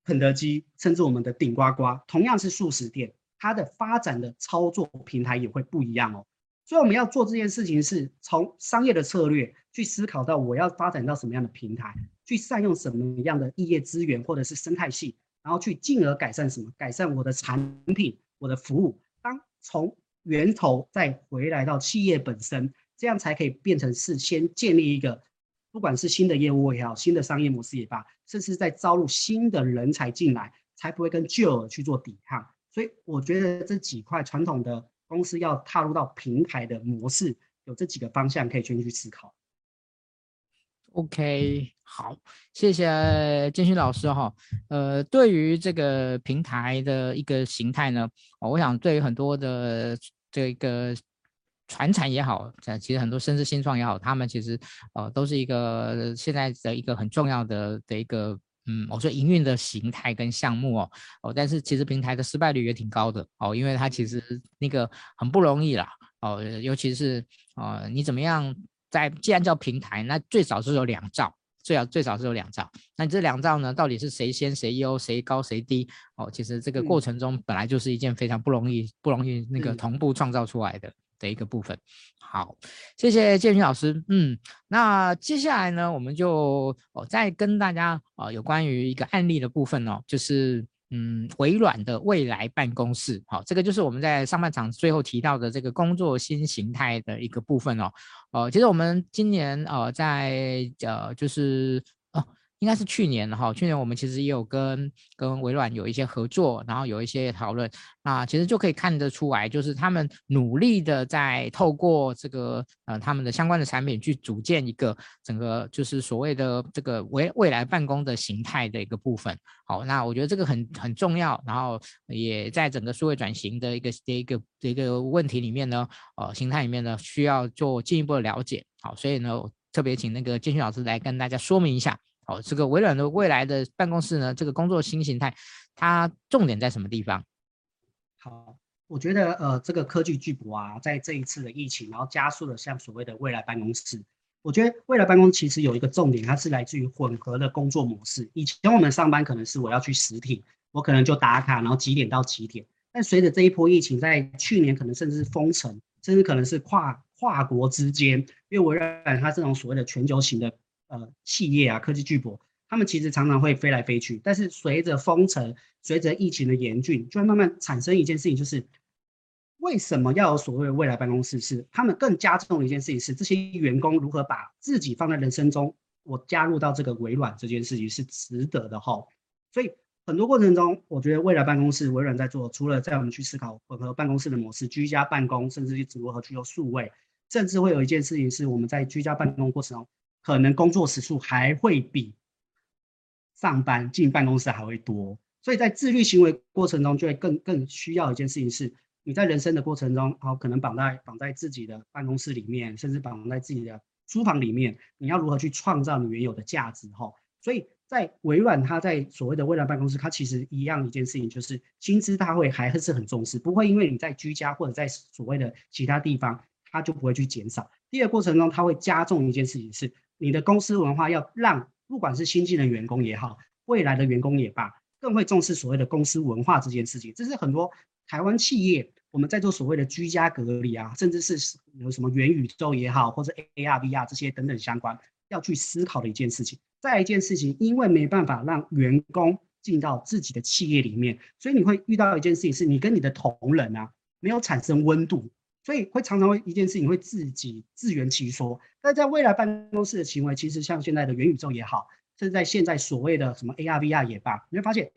肯德基，甚至我们的顶呱呱，同样是速食店，它的发展的操作平台也会不一样哦。所以我们要做这件事情，是从商业的策略去思考到我要发展到什么样的平台，去善用什么样的异业资源或者是生态系，然后去进而改善什么？改善我的产品、我的服务。当从源头再回来到企业本身，这样才可以变成是先建立一个，不管是新的业务也好，新的商业模式也罢，甚至在招入新的人才进来，才不会跟旧去做抵抗。所以我觉得这几块传统的。公司要踏入到平台的模式，有这几个方向可以先去思考。OK，好，谢谢建勋老师哈。呃，对于这个平台的一个形态呢，我想对于很多的这个传产也好，在其实很多甚至新创也好，他们其实呃都是一个现在的一个很重要的的一个。嗯，我说营运的形态跟项目哦，哦，但是其实平台的失败率也挺高的哦，因为它其实那个很不容易啦哦，尤其是呃，你怎么样在既然叫平台，那最少是有两兆，最少最少是有两兆，那你这两兆呢，到底是谁先谁优，谁高谁低哦？其实这个过程中本来就是一件非常不容易、不容易那个同步创造出来的。的一个部分，好，谢谢建勋老师。嗯，那接下来呢，我们就哦再跟大家啊、有关于一个案例的部分哦，就是嗯，微软的未来办公室，好，这个就是我们在上半场最后提到的这个工作新形态的一个部分哦。呃，其实我们今年呃在呃就是。应该是去年哈，去年我们其实也有跟跟微软有一些合作，然后有一些讨论，那其实就可以看得出来，就是他们努力的在透过这个呃他们的相关的产品去组建一个整个就是所谓的这个未未来办公的形态的一个部分。好，那我觉得这个很很重要，然后也在整个数位转型的一个一个一个问题里面呢，呃形态里面呢需要做进一步的了解。好，所以呢，特别请那个建勋老师来跟大家说明一下。哦，这个微软的未来的办公室呢，这个工作新形态，它重点在什么地方？好，我觉得呃，这个科技巨擘啊，在这一次的疫情，然后加速了像所谓的未来办公室。我觉得未来办公其实有一个重点，它是来自于混合的工作模式。以前我们上班可能是我要去实体，我可能就打卡，然后几点到几点。但随着这一波疫情，在去年可能甚至是封城，甚至可能是跨跨国之间，因为微软它这种所谓的全球型的。呃，企业啊，科技巨擘，他们其实常常会飞来飞去，但是随着封城，随着疫情的严峻，就会慢慢产生一件事情，就是为什么要有所谓未来办公室？是他们更加重的一件事情是，这些员工如何把自己放在人生中，我加入到这个微软这件事情是值得的哈。所以很多过程中，我觉得未来办公室，微软在做，除了在我们去思考混合办公室的模式，居家办公，甚至是如何去做数位，甚至会有一件事情是我们在居家办公过程中。可能工作时数还会比上班进办公室还会多，所以在自律行为过程中，就会更更需要一件事情是，你在人生的过程中，好，可能绑在绑在自己的办公室里面，甚至绑在自己的书房里面，你要如何去创造你原有的价值？哈，所以在微软，它在所谓的未来办公室，它其实一样一件事情，就是薪资大会还是很重视，不会因为你在居家或者在所谓的其他地方，它就不会去减少。第二过程中，它会加重一件事情是。你的公司文化要让不管是新进的员工也好，未来的员工也罢，更会重视所谓的公司文化这件事情。这是很多台湾企业我们在做所谓的居家隔离啊，甚至是有什么元宇宙也好，或者 AR、VR 这些等等相关要去思考的一件事情。再一件事情，因为没办法让员工进到自己的企业里面，所以你会遇到一件事情，是你跟你的同仁啊没有产生温度。所以会常常会一件事情会自己自圆其说，但在未来办公室的行为，其实像现在的元宇宙也好，甚至在现在所谓的什么 AR、VR 也罢，你会发现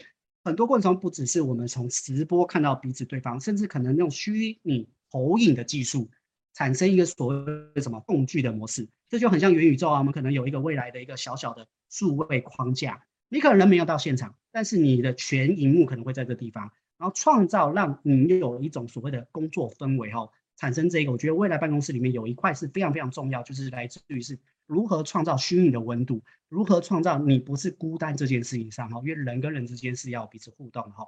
很多过程中不只是我们从直播看到彼此对方，甚至可能用虚拟投影的技术产生一个所谓的什么共聚的模式，这就很像元宇宙啊。我们可能有一个未来的一个小小的数位框架，你可能人没有到现场，但是你的全萤幕可能会在这地方，然后创造让你有一种所谓的工作氛围哈。产生这个，我觉得未来办公室里面有一块是非常非常重要，就是来自于是如何创造虚拟的温度，如何创造你不是孤单这件事情上哈，因为人跟人之间是要彼此互动的哈。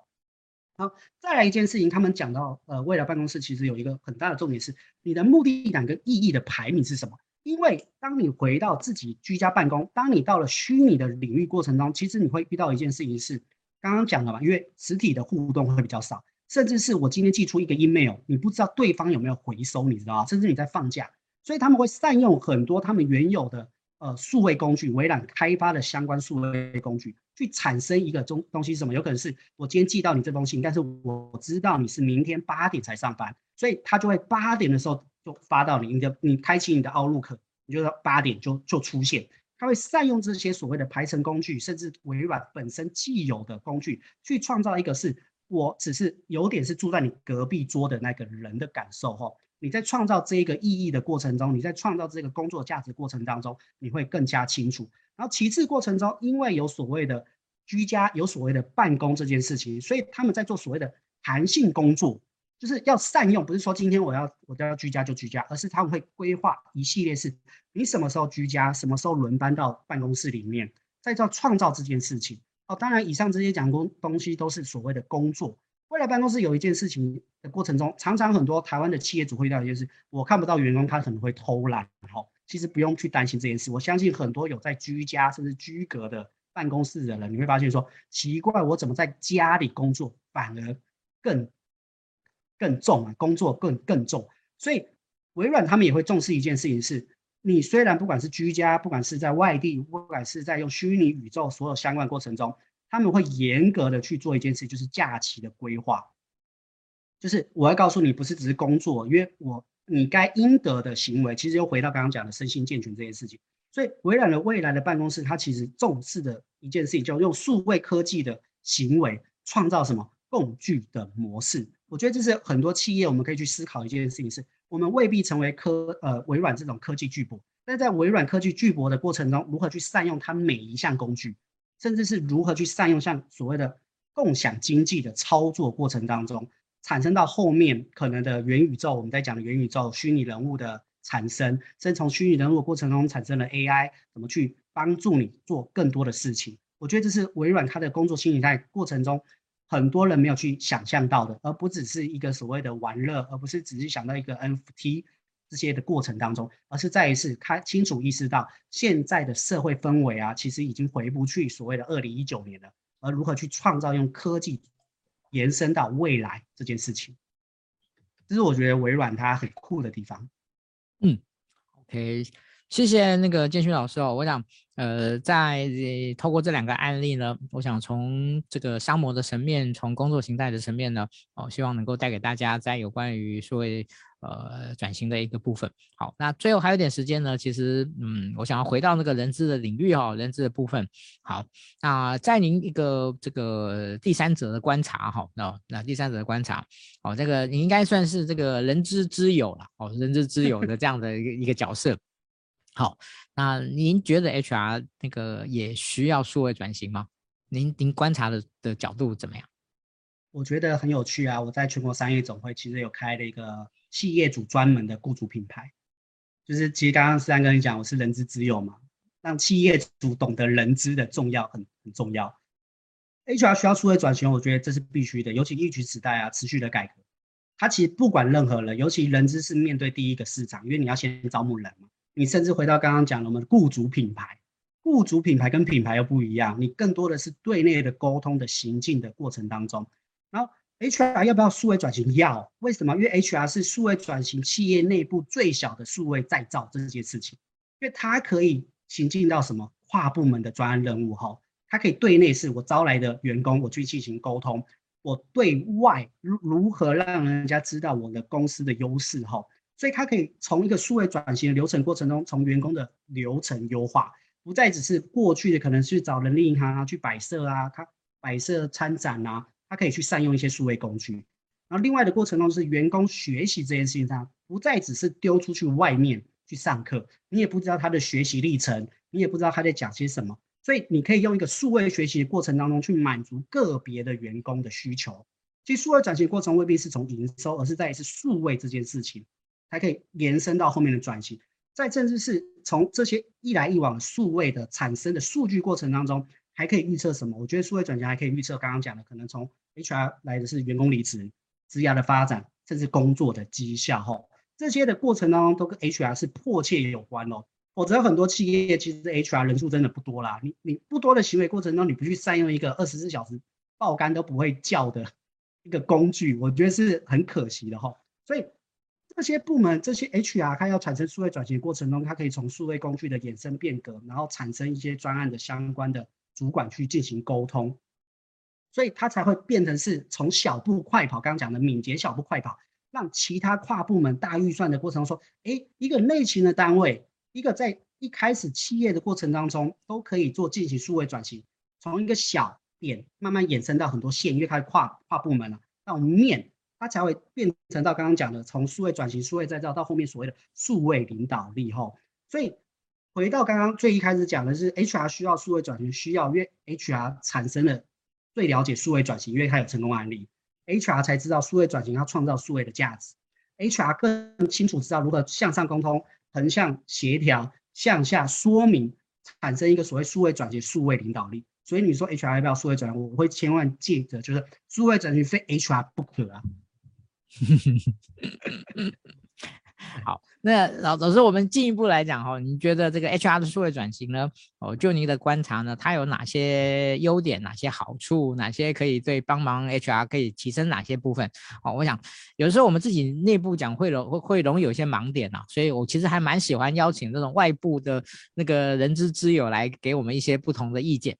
好，再来一件事情，他们讲到呃，未来办公室其实有一个很大的重点是你的目的感跟意义的排名是什么？因为当你回到自己居家办公，当你到了虚拟的领域过程中，其实你会遇到一件事情是刚刚讲的嘛，因为实体的互动会比较少。甚至是我今天寄出一个 email，你不知道对方有没有回收，你知道吗？甚至你在放假，所以他们会善用很多他们原有的呃数位工具，微软开发的相关数位工具，去产生一个东东西是什么？有可能是我今天寄到你这封信，但是我知道你是明天八点才上班，所以他就会八点的时候就发到你，你的你开启你的 Outlook，你就说八点就就出现。他会善用这些所谓的排程工具，甚至微软本身既有的工具，去创造一个是。我只是有点是住在你隔壁桌的那个人的感受哈，你在创造这个意义的过程中，你在创造这个工作价值过程当中，你会更加清楚。然后其次过程中，因为有所谓的居家，有所谓的办公这件事情，所以他们在做所谓的弹性工作，就是要善用，不是说今天我要我都要居家就居家，而是他们会规划一系列是，你什么时候居家，什么时候轮班到办公室里面，再做创造这件事情。哦，当然，以上这些讲工东西都是所谓的工作。未来办公室有一件事情的过程中，常常很多台湾的企业主会遇到一件事，我看不到员工他可能会偷懒。哈，其实不用去担心这件事。我相信很多有在居家甚至居隔的办公室的人，你会发现说，奇怪，我怎么在家里工作反而更更重啊？工作更更重。所以微软他们也会重视一件事情是。你虽然不管是居家，不管是在外地，不管是在用虚拟宇宙所有相关过程中，他们会严格的去做一件事，就是假期的规划。就是我要告诉你，不是只是工作，因为我你该应得的行为，其实又回到刚刚讲的身心健全这件事情。所以微软的未来的办公室，它其实重视的一件事情，就用数位科技的行为创造什么共聚的模式。我觉得这是很多企业我们可以去思考一件事情，是我们未必成为科呃微软这种科技巨擘，但在微软科技巨擘的过程中，如何去善用它每一项工具，甚至是如何去善用像所谓的共享经济的操作过程当中。产生到后面可能的元宇宙，我们在讲的元宇宙虚拟人物的产生，甚至从虚拟人物过程中产生了 AI，怎么去帮助你做更多的事情？我觉得这是微软它的工作新形态过程中，很多人没有去想象到的，而不只是一个所谓的玩乐，而不是只是想到一个 NFT 这些的过程当中，而是再一次他清楚意识到现在的社会氛围啊，其实已经回不去所谓的二零一九年了，而如何去创造用科技。延伸到未来这件事情，这是我觉得微软它很酷的地方。嗯，OK，谢谢那个建勋老师哦。我想，呃，在透过这两个案例呢，我想从这个商模的层面，从工作形态的层面呢，哦，希望能够带给大家在有关于所谓。呃，转型的一个部分。好，那最后还有点时间呢，其实，嗯，我想要回到那个人资的领域哈、哦，人资的部分。好，那在您一个这个第三者的观察哈，那那第三者的观察，哦，这个你应该算是这个人资之友了，哦，人资之友的这样的一个一个角色。好，那您觉得 HR 那个也需要数位转型吗？您您观察的的角度怎么样？我觉得很有趣啊，我在全国商业总会其实有开了一个。企业主专门的雇主品牌，就是其实刚刚思安跟你讲，我是人资之友嘛，让企业主懂得人资的重要很很重要。HR 需要数位转型，我觉得这是必须的，尤其一举时代啊，持续的改革。它其实不管任何人，尤其人资是面对第一个市场，因为你要先招募人嘛。你甚至回到刚刚讲的我们的雇主品牌，雇主品牌跟品牌又不一样，你更多的是对内的沟通的行进的过程当中，然后。HR 要不要数位转型？要，为什么？因为 HR 是数位转型企业内部最小的数位再造这件事情，因为它可以行进到什么跨部门的专案任务哈，它可以对内是我招来的员工，我去进行沟通；我对外如如何让人家知道我的公司的优势哈，所以它可以从一个数位转型的流程过程中，从员工的流程优化，不再只是过去的可能去找人力银行啊去摆设啊，他摆设参展啊。他可以去善用一些数位工具，然后另外的过程中是员工学习这件事情上，不再只是丢出去外面去上课，你也不知道他的学习历程，你也不知道他在讲些什么，所以你可以用一个数位学习的过程当中去满足个别的员工的需求。其实数位转型过程未必是从营收，而是在于是数位这件事情，才可以延伸到后面的转型。再甚至是从这些一来一往数位的产生的数据过程当中。还可以预测什么？我觉得数位转型还可以预测刚刚讲的，可能从 HR 来的是员工离职、职涯的发展，甚至工作的绩效哈，这些的过程当中都跟 HR 是迫切有关哦。否则很多企业其实 HR 人数真的不多啦，你你不多的行为过程中，你不去善用一个二十四小时爆肝都不会叫的一个工具，我觉得是很可惜的哈。所以这些部门这些 HR 它要产生数位转型的过程中，它可以从数位工具的衍生变革，然后产生一些专案的相关的。主管去进行沟通，所以它才会变成是从小步快跑，刚刚讲的敏捷小步快跑，让其他跨部门大预算的过程中说，哎，一个内勤的单位，一个在一开始企业的过程当中都可以做进行数位转型，从一个小点慢慢延伸到很多线，因为它跨跨部门了，到面，它才会变成到刚刚讲的从数位转型、数位再造到后面所谓的数位领导力吼，所以。回到刚刚最一开始讲的是 HR 需要数位转型，需要因为 HR 产生了最了解数位转型，因为它有成功案例，HR 才知道数位转型要创造数位的价值，HR 更清楚知道如何向上沟通、横向协调、向下说明，产生一个所谓数位转型、数位领导力。所以你说 HR 要不要数位转型？我会千万记得，就是数位转型非 HR 不可啊。好，那老老师，我们进一步来讲哈，你觉得这个 HR 的数位转型呢？哦，就您的观察呢，它有哪些优点？哪些好处？哪些可以对帮忙 HR 可以提升哪些部分？哦，我想有时候我们自己内部讲会容会会容易有些盲点啊，所以我其实还蛮喜欢邀请这种外部的那个人资之友来给我们一些不同的意见。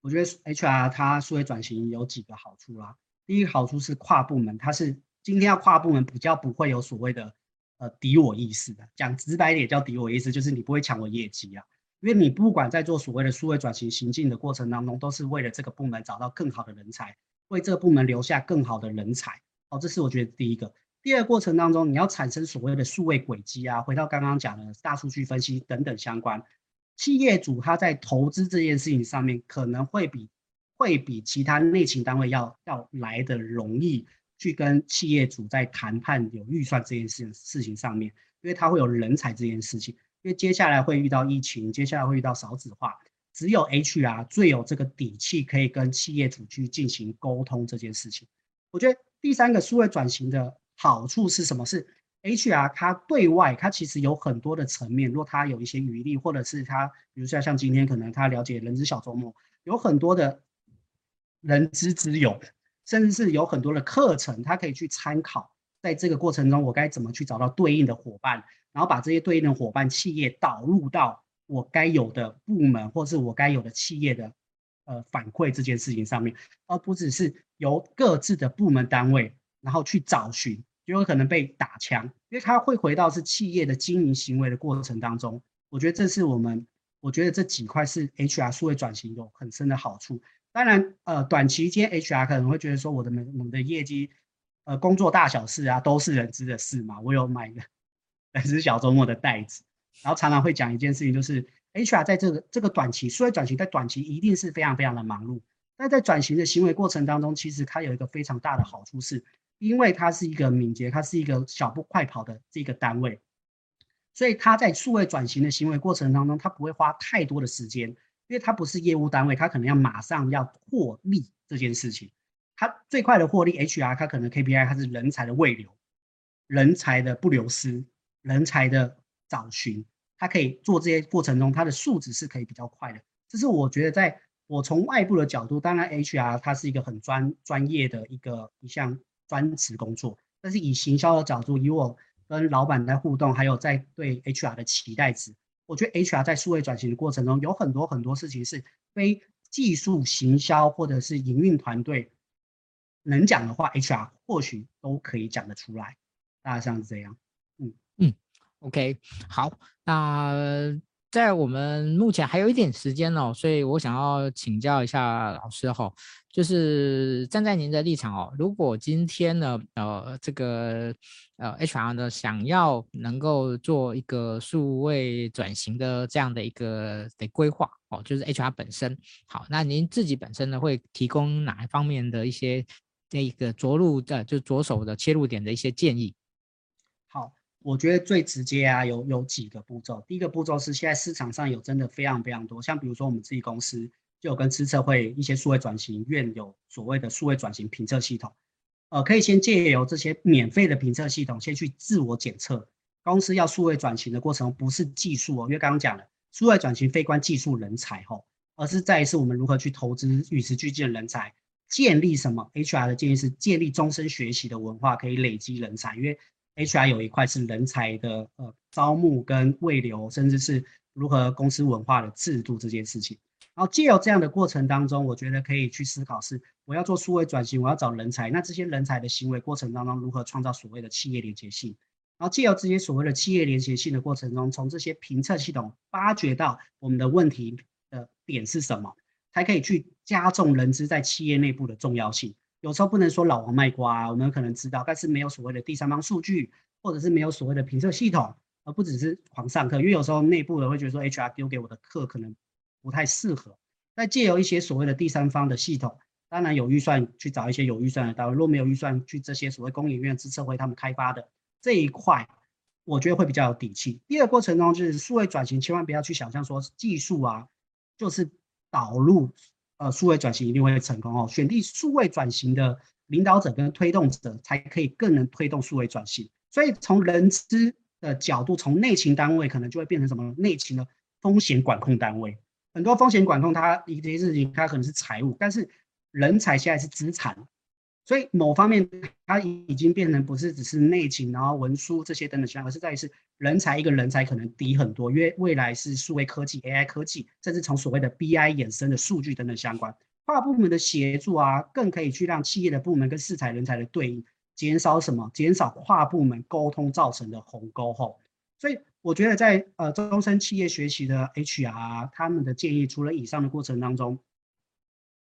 我觉得 HR 它数位转型有几个好处啦。第一个好处是跨部门，它是今天要跨部门比较不会有所谓的呃敌我意识的。讲直白一点叫敌我意识，就是你不会抢我业绩啊。因为你不管在做所谓的数位转型行进的过程当中，都是为了这个部门找到更好的人才，为这个部门留下更好的人才。哦，这是我觉得第一个。第二个过程当中，你要产生所谓的数位轨迹啊，回到刚刚讲的大数据分析等等相关，企业主他在投资这件事情上面，可能会比会比其他内勤单位要要来得容易去跟企业主在谈判有预算这件事事情上面，因为他会有人才这件事情。因为接下来会遇到疫情，接下来会遇到少子化，只有 HR 最有这个底气，可以跟企业主去进行沟通这件事情。我觉得第三个数位转型的好处是什么？是 HR 它对外，它其实有很多的层面。如果它有一些余力，或者是它，比如说像今天可能他了解人资小周末，有很多的人之之有，甚至是有很多的课程，他可以去参考。在这个过程中，我该怎么去找到对应的伙伴？然后把这些对应的伙伴企业导入到我该有的部门，或是我该有的企业的呃反馈这件事情上面，而不只是由各自的部门单位然后去找寻，就有可能被打枪，因为它会回到是企业的经营行为的过程当中。我觉得这是我们，我觉得这几块是 HR 数位转型有很深的好处。当然，呃，短期间 HR 可能会觉得说，我的我们的业绩，呃，工作大小事啊，都是人知的事嘛，我有买的。人知小周末的袋子，然后常常会讲一件事情，就是 HR 在这个这个短期，数位转型在短期一定是非常非常的忙碌，但在转型的行为过程当中，其实它有一个非常大的好处是，因为它是一个敏捷，它是一个小步快跑的这个单位，所以它在数位转型的行为过程当中，它不会花太多的时间，因为它不是业务单位，它可能要马上要获利这件事情，它最快的获利 HR 它可能 KPI 它是人才的未留，人才的不流失。人才的找寻，他可以做这些过程中，他的数值是可以比较快的。这是我觉得，在我从外部的角度，当然 HR 它是一个很专专业的一个一项专职工作，但是以行销的角度，以我跟老板在互动，还有在对 HR 的期待值，我觉得 HR 在数位转型的过程中，有很多很多事情是非技术行销或者是营运团队能讲的话，HR 或许都可以讲得出来。大概像是这样。嗯，OK，好，那在我们目前还有一点时间哦，所以我想要请教一下老师哈，就是站在您的立场哦，如果今天呢，呃，这个呃 HR 呢想要能够做一个数位转型的这样的一个的规划哦，就是 HR 本身，好，那您自己本身呢会提供哪一方面的一些这一个着陆的就着手的切入点的一些建议？我觉得最直接啊，有有几个步骤。第一个步骤是现在市场上有真的非常非常多，像比如说我们自己公司就有跟资策会一些数位转型院有所谓的数位转型评测系统，呃，可以先借由这些免费的评测系统先去自我检测。公司要数位转型的过程不是技术哦，因为刚刚讲了数位转型非关技术人才吼，而是在于是我们如何去投资与时俱进的人才，建立什么？HR 的建议是建立终身学习的文化，可以累积人才，因为。HR 有一块是人才的呃招募跟未留，甚至是如何公司文化的制度这件事情。然后借由这样的过程当中，我觉得可以去思考是我要做数位转型，我要找人才，那这些人才的行为过程当中如何创造所谓的企业连结性？然后借由这些所谓的企业连结性的过程中，从这些评测系统发掘到我们的问题的点是什么，才可以去加重人资在企业内部的重要性。有时候不能说老王卖瓜，我们可能知道，但是没有所谓的第三方数据，或者是没有所谓的评测系统，而不只是狂上课。因为有时候内部的会觉得说，HR 丢给我的课可能不太适合。那借由一些所谓的第三方的系统，当然有预算去找一些有预算的单位，如果没有预算去这些所谓工研院、资策会他们开发的这一块，我觉得会比较有底气。第二个过程中就是数位转型，千万不要去想象说技术啊，就是导入。呃，数位转型一定会成功哦。选定数位转型的领导者跟推动者，才可以更能推动数位转型。所以从人资的角度，从内勤单位可能就会变成什么？内勤的风险管控单位。很多风险管控，它一些事情，它可能是财务，但是人才现在是资产，所以某方面它已经变成不是只是内勤，然后文书这些等等相关，而是在于是人才，一个人才可能低很多，因为未来是数位科技、AI 科技，甚至从所谓的 BI 衍生的数据等等相关，跨部门的协助啊，更可以去让企业的部门跟适才人才的对应，减少什么？减少跨部门沟通造成的鸿沟后。所以我觉得在呃终身企业学习的 HR 他们的建议，除了以上的过程当中，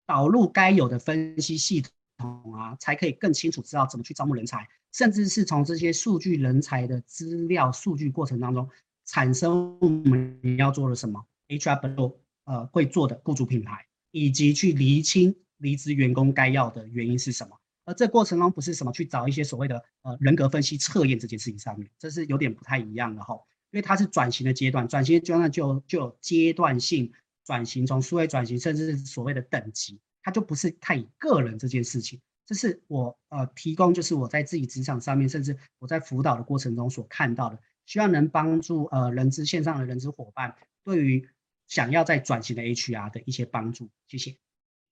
导入该有的分析系统。啊，才可以更清楚知道怎么去招募人才，甚至是从这些数据人才的资料数据过程当中产生我们要做的什么 HR 本呃会做的雇主品牌，以及去厘清离职员工该要的原因是什么。而这过程中不是什么去找一些所谓的呃人格分析测验这件事情上面，这是有点不太一样的哈，因为它是转型的阶段，转型阶段就就有阶段性转型，从数位转型，甚至是所谓的等级。它就不是太以个人这件事情，这是我呃提供，就是我在自己职场上面，甚至我在辅导的过程中所看到的，希望能帮助呃人资线上的人资伙伴，对于想要在转型的 HR 的一些帮助。谢谢。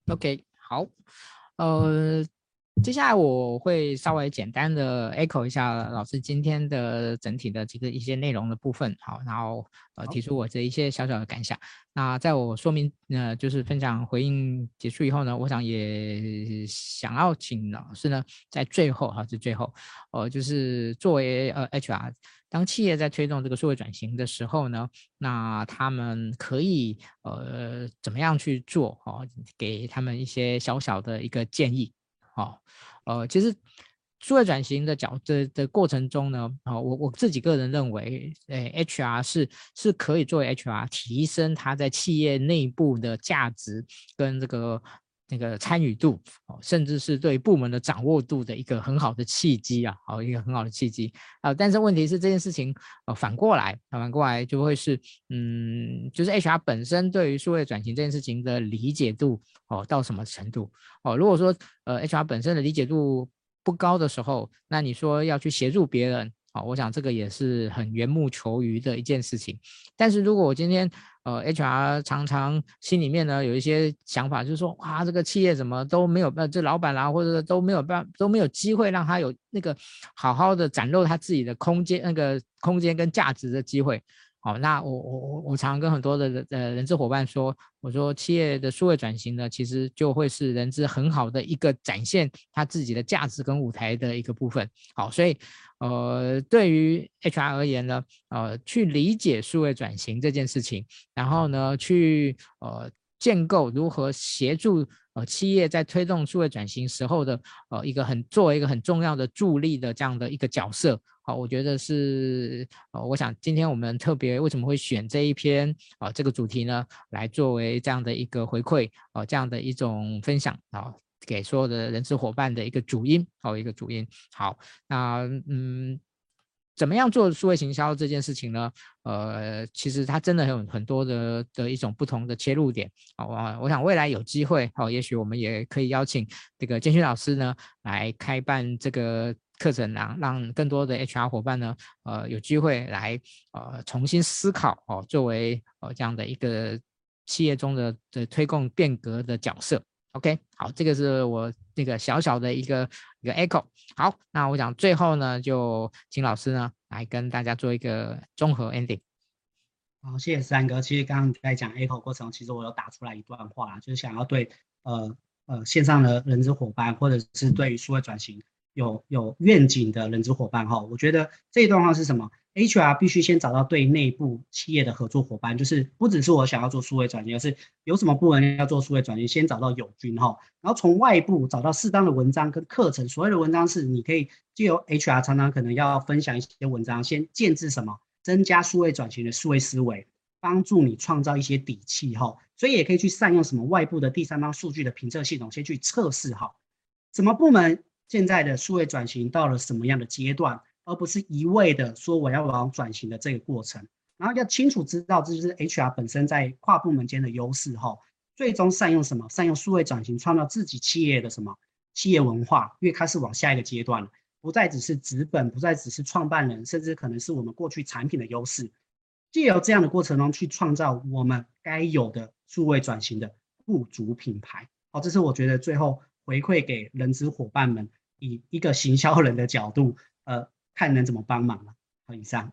OK，好，呃。接下来我会稍微简单的 echo 一下老师今天的整体的这个一些内容的部分，好，然后呃提出我这一些小小的感想。那在我说明呃就是分享回应结束以后呢，我想也想要请老师呢在最后哈，在最后，呃就是作为呃 HR，当企业在推动这个数位转型的时候呢，那他们可以呃怎么样去做？哦，给他们一些小小的一个建议。哦，呃，其实数位转型的角的的过程中呢，啊，我我自己个人认为，诶，HR 是是可以作为 HR 提升他在企业内部的价值跟这个那个参与度，哦，甚至是对部门的掌握度的一个很好的契机啊，好，一个很好的契机啊。但是问题是这件事情，呃，反过来，反过来就会是，嗯，就是 HR 本身对于数位转型这件事情的理解度。哦，到什么程度？哦，如果说呃 HR 本身的理解度不高的时候，那你说要去协助别人，哦，我想这个也是很缘木求鱼的一件事情。但是如果我今天呃 HR 常常心里面呢有一些想法，就是说哇，这个企业怎么都没有，呃，这老板啦，或者都没有办都没有机会让他有那个好好的展露他自己的空间，那个空间跟价值的机会。好，那我我我我常常跟很多的呃人资伙伴说，我说企业的数位转型呢，其实就会是人资很好的一个展现他自己的价值跟舞台的一个部分。好，所以呃，对于 HR 而言呢，呃，去理解数位转型这件事情，然后呢，去呃建构如何协助呃企业在推动数位转型时候的呃一个很作为一个很重要的助力的这样的一个角色。好，我觉得是，呃，我想今天我们特别为什么会选这一篇啊，这个主题呢，来作为这样的一个回馈，啊，这样的一种分享啊，给所有的人资伙伴的一个主因，好，呃，一个主因。好，那嗯，怎么样做数位行销这件事情呢？呃，其实它真的有很多的的一种不同的切入点。好啊，我想未来有机会，好，呃，也许我们也可以邀请这个建勋老师呢来开办这个。课程让让更多的 HR 伙伴呢，呃，有机会来呃重新思考哦，作为呃这样的一个企业中的的推动变革的角色。OK，好，这个是我那个小小的一个一个 echo。好，那我想最后呢，就请老师呢来跟大家做一个综合 ending。好，谢谢三哥。其实刚刚在讲 echo 过程，其实我有打出来一段话，就是想要对呃呃线上的人资伙伴，或者是对于数位转型。有有愿景的人资伙伴哈，我觉得这一段话是什么？HR 必须先找到对内部企业的合作伙伴，就是不只是我想要做数位转型，而是有什么部门要做数位转型，先找到友军哈，然后从外部找到适当的文章跟课程。所谓的文章是你可以借由 HR 常常可能要分享一些文章，先建置什么，增加数位转型的数位思维，帮助你创造一些底气哈。所以也可以去善用什么外部的第三方数据的评测系统，先去测试哈什么部门。现在的数位转型到了什么样的阶段，而不是一味的说我要往转型的这个过程，然后要清楚知道这就是 HR 本身在跨部门间的优势哈，最终善用什么？善用数位转型创造自己企业的什么企业文化，因为开始往下一个阶段了，不再只是资本，不再只是创办人，甚至可能是我们过去产品的优势，借由这样的过程中去创造我们该有的数位转型的雇主品牌。好，这是我觉得最后。回馈给人资伙伴们，以一个行销人的角度，呃，看能怎么帮忙了。好，以上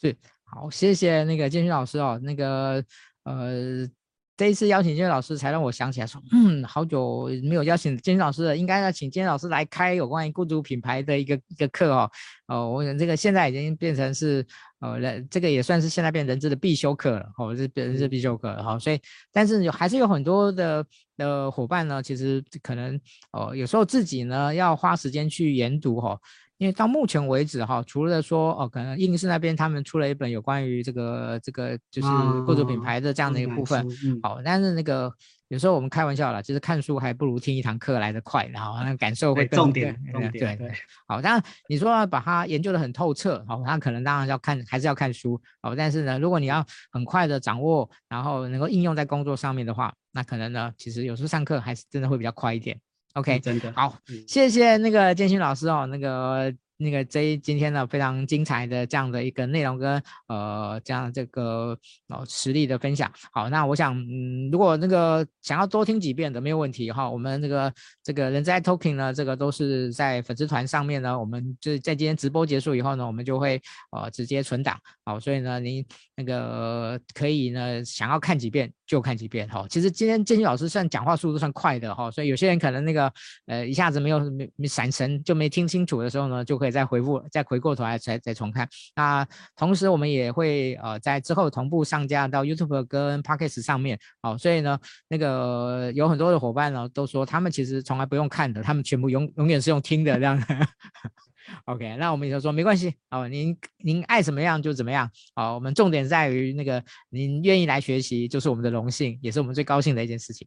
是好，谢谢那个建勋老师哦，那个呃。这一次邀请建勋老师，才让我想起来说，嗯，好久没有邀请建勋老师了，应该要请建勋老师来开有关于雇主品牌的一个一个课哦。哦，我想这个现在已经变成是，呃，这个也算是现在变人资的必修课了，哦，是人资必修课了哈。所以，但是有还是有很多的的伙伴呢，其实可能，哦，有时候自己呢要花时间去研读哈。因为到目前为止哈，除了说哦，可能应试那边他们出了一本有关于这个这个就是雇主品牌的这样的一个部分，好，但是那个有时候我们开玩笑了，就是看书还不如听一堂课来得快，然后那感受会更重点，重点对对。好，当然你说要把它研究的很透彻，好，那可能当然要看还是要看书，好，但是呢，如果你要很快的掌握，然后能够应用在工作上面的话，那可能呢，其实有时候上课还是真的会比较快一点。OK，真的好，谢谢那个建勋老师哦，那个那个这一今天呢非常精彩的这样的一个内容跟呃这样这个哦实力的分享。好，那我想嗯，如果那个想要多听几遍的没有问题哈，我们这个这个人资 iTalking 呢，这个都是在粉丝团上面呢，我们就是在今天直播结束以后呢，我们就会呃直接存档。好，所以呢，您那个可以呢想要看几遍。就看几遍哈，其实今天建勋老师算讲话速度算快的哈，所以有些人可能那个呃一下子没有没没闪神就没听清楚的时候呢，就可以再回复再回过头来再再重看。那同时我们也会呃在之后同步上架到 YouTube 跟 Podcast 上面，好，所以呢那个有很多的伙伴呢都说他们其实从来不用看的，他们全部永永远是用听的这样。OK，那我们也就说没关系哦，您您爱怎么样就怎么样哦。我们重点在于那个您愿意来学习，就是我们的荣幸，也是我们最高兴的一件事情。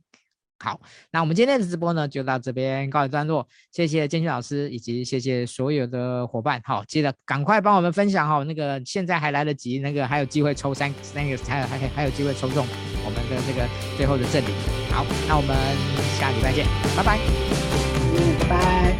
好，那我们今天的直播呢就到这边告一段落，谢谢建勋老师以及谢谢所有的伙伴。好，记得赶快帮我们分享哈，那个现在还来得及，那个还有机会抽三三个，还有还还还有机会抽中我们的这个最后的赠礼。好，那我们下礼拜见，拜，拜拜。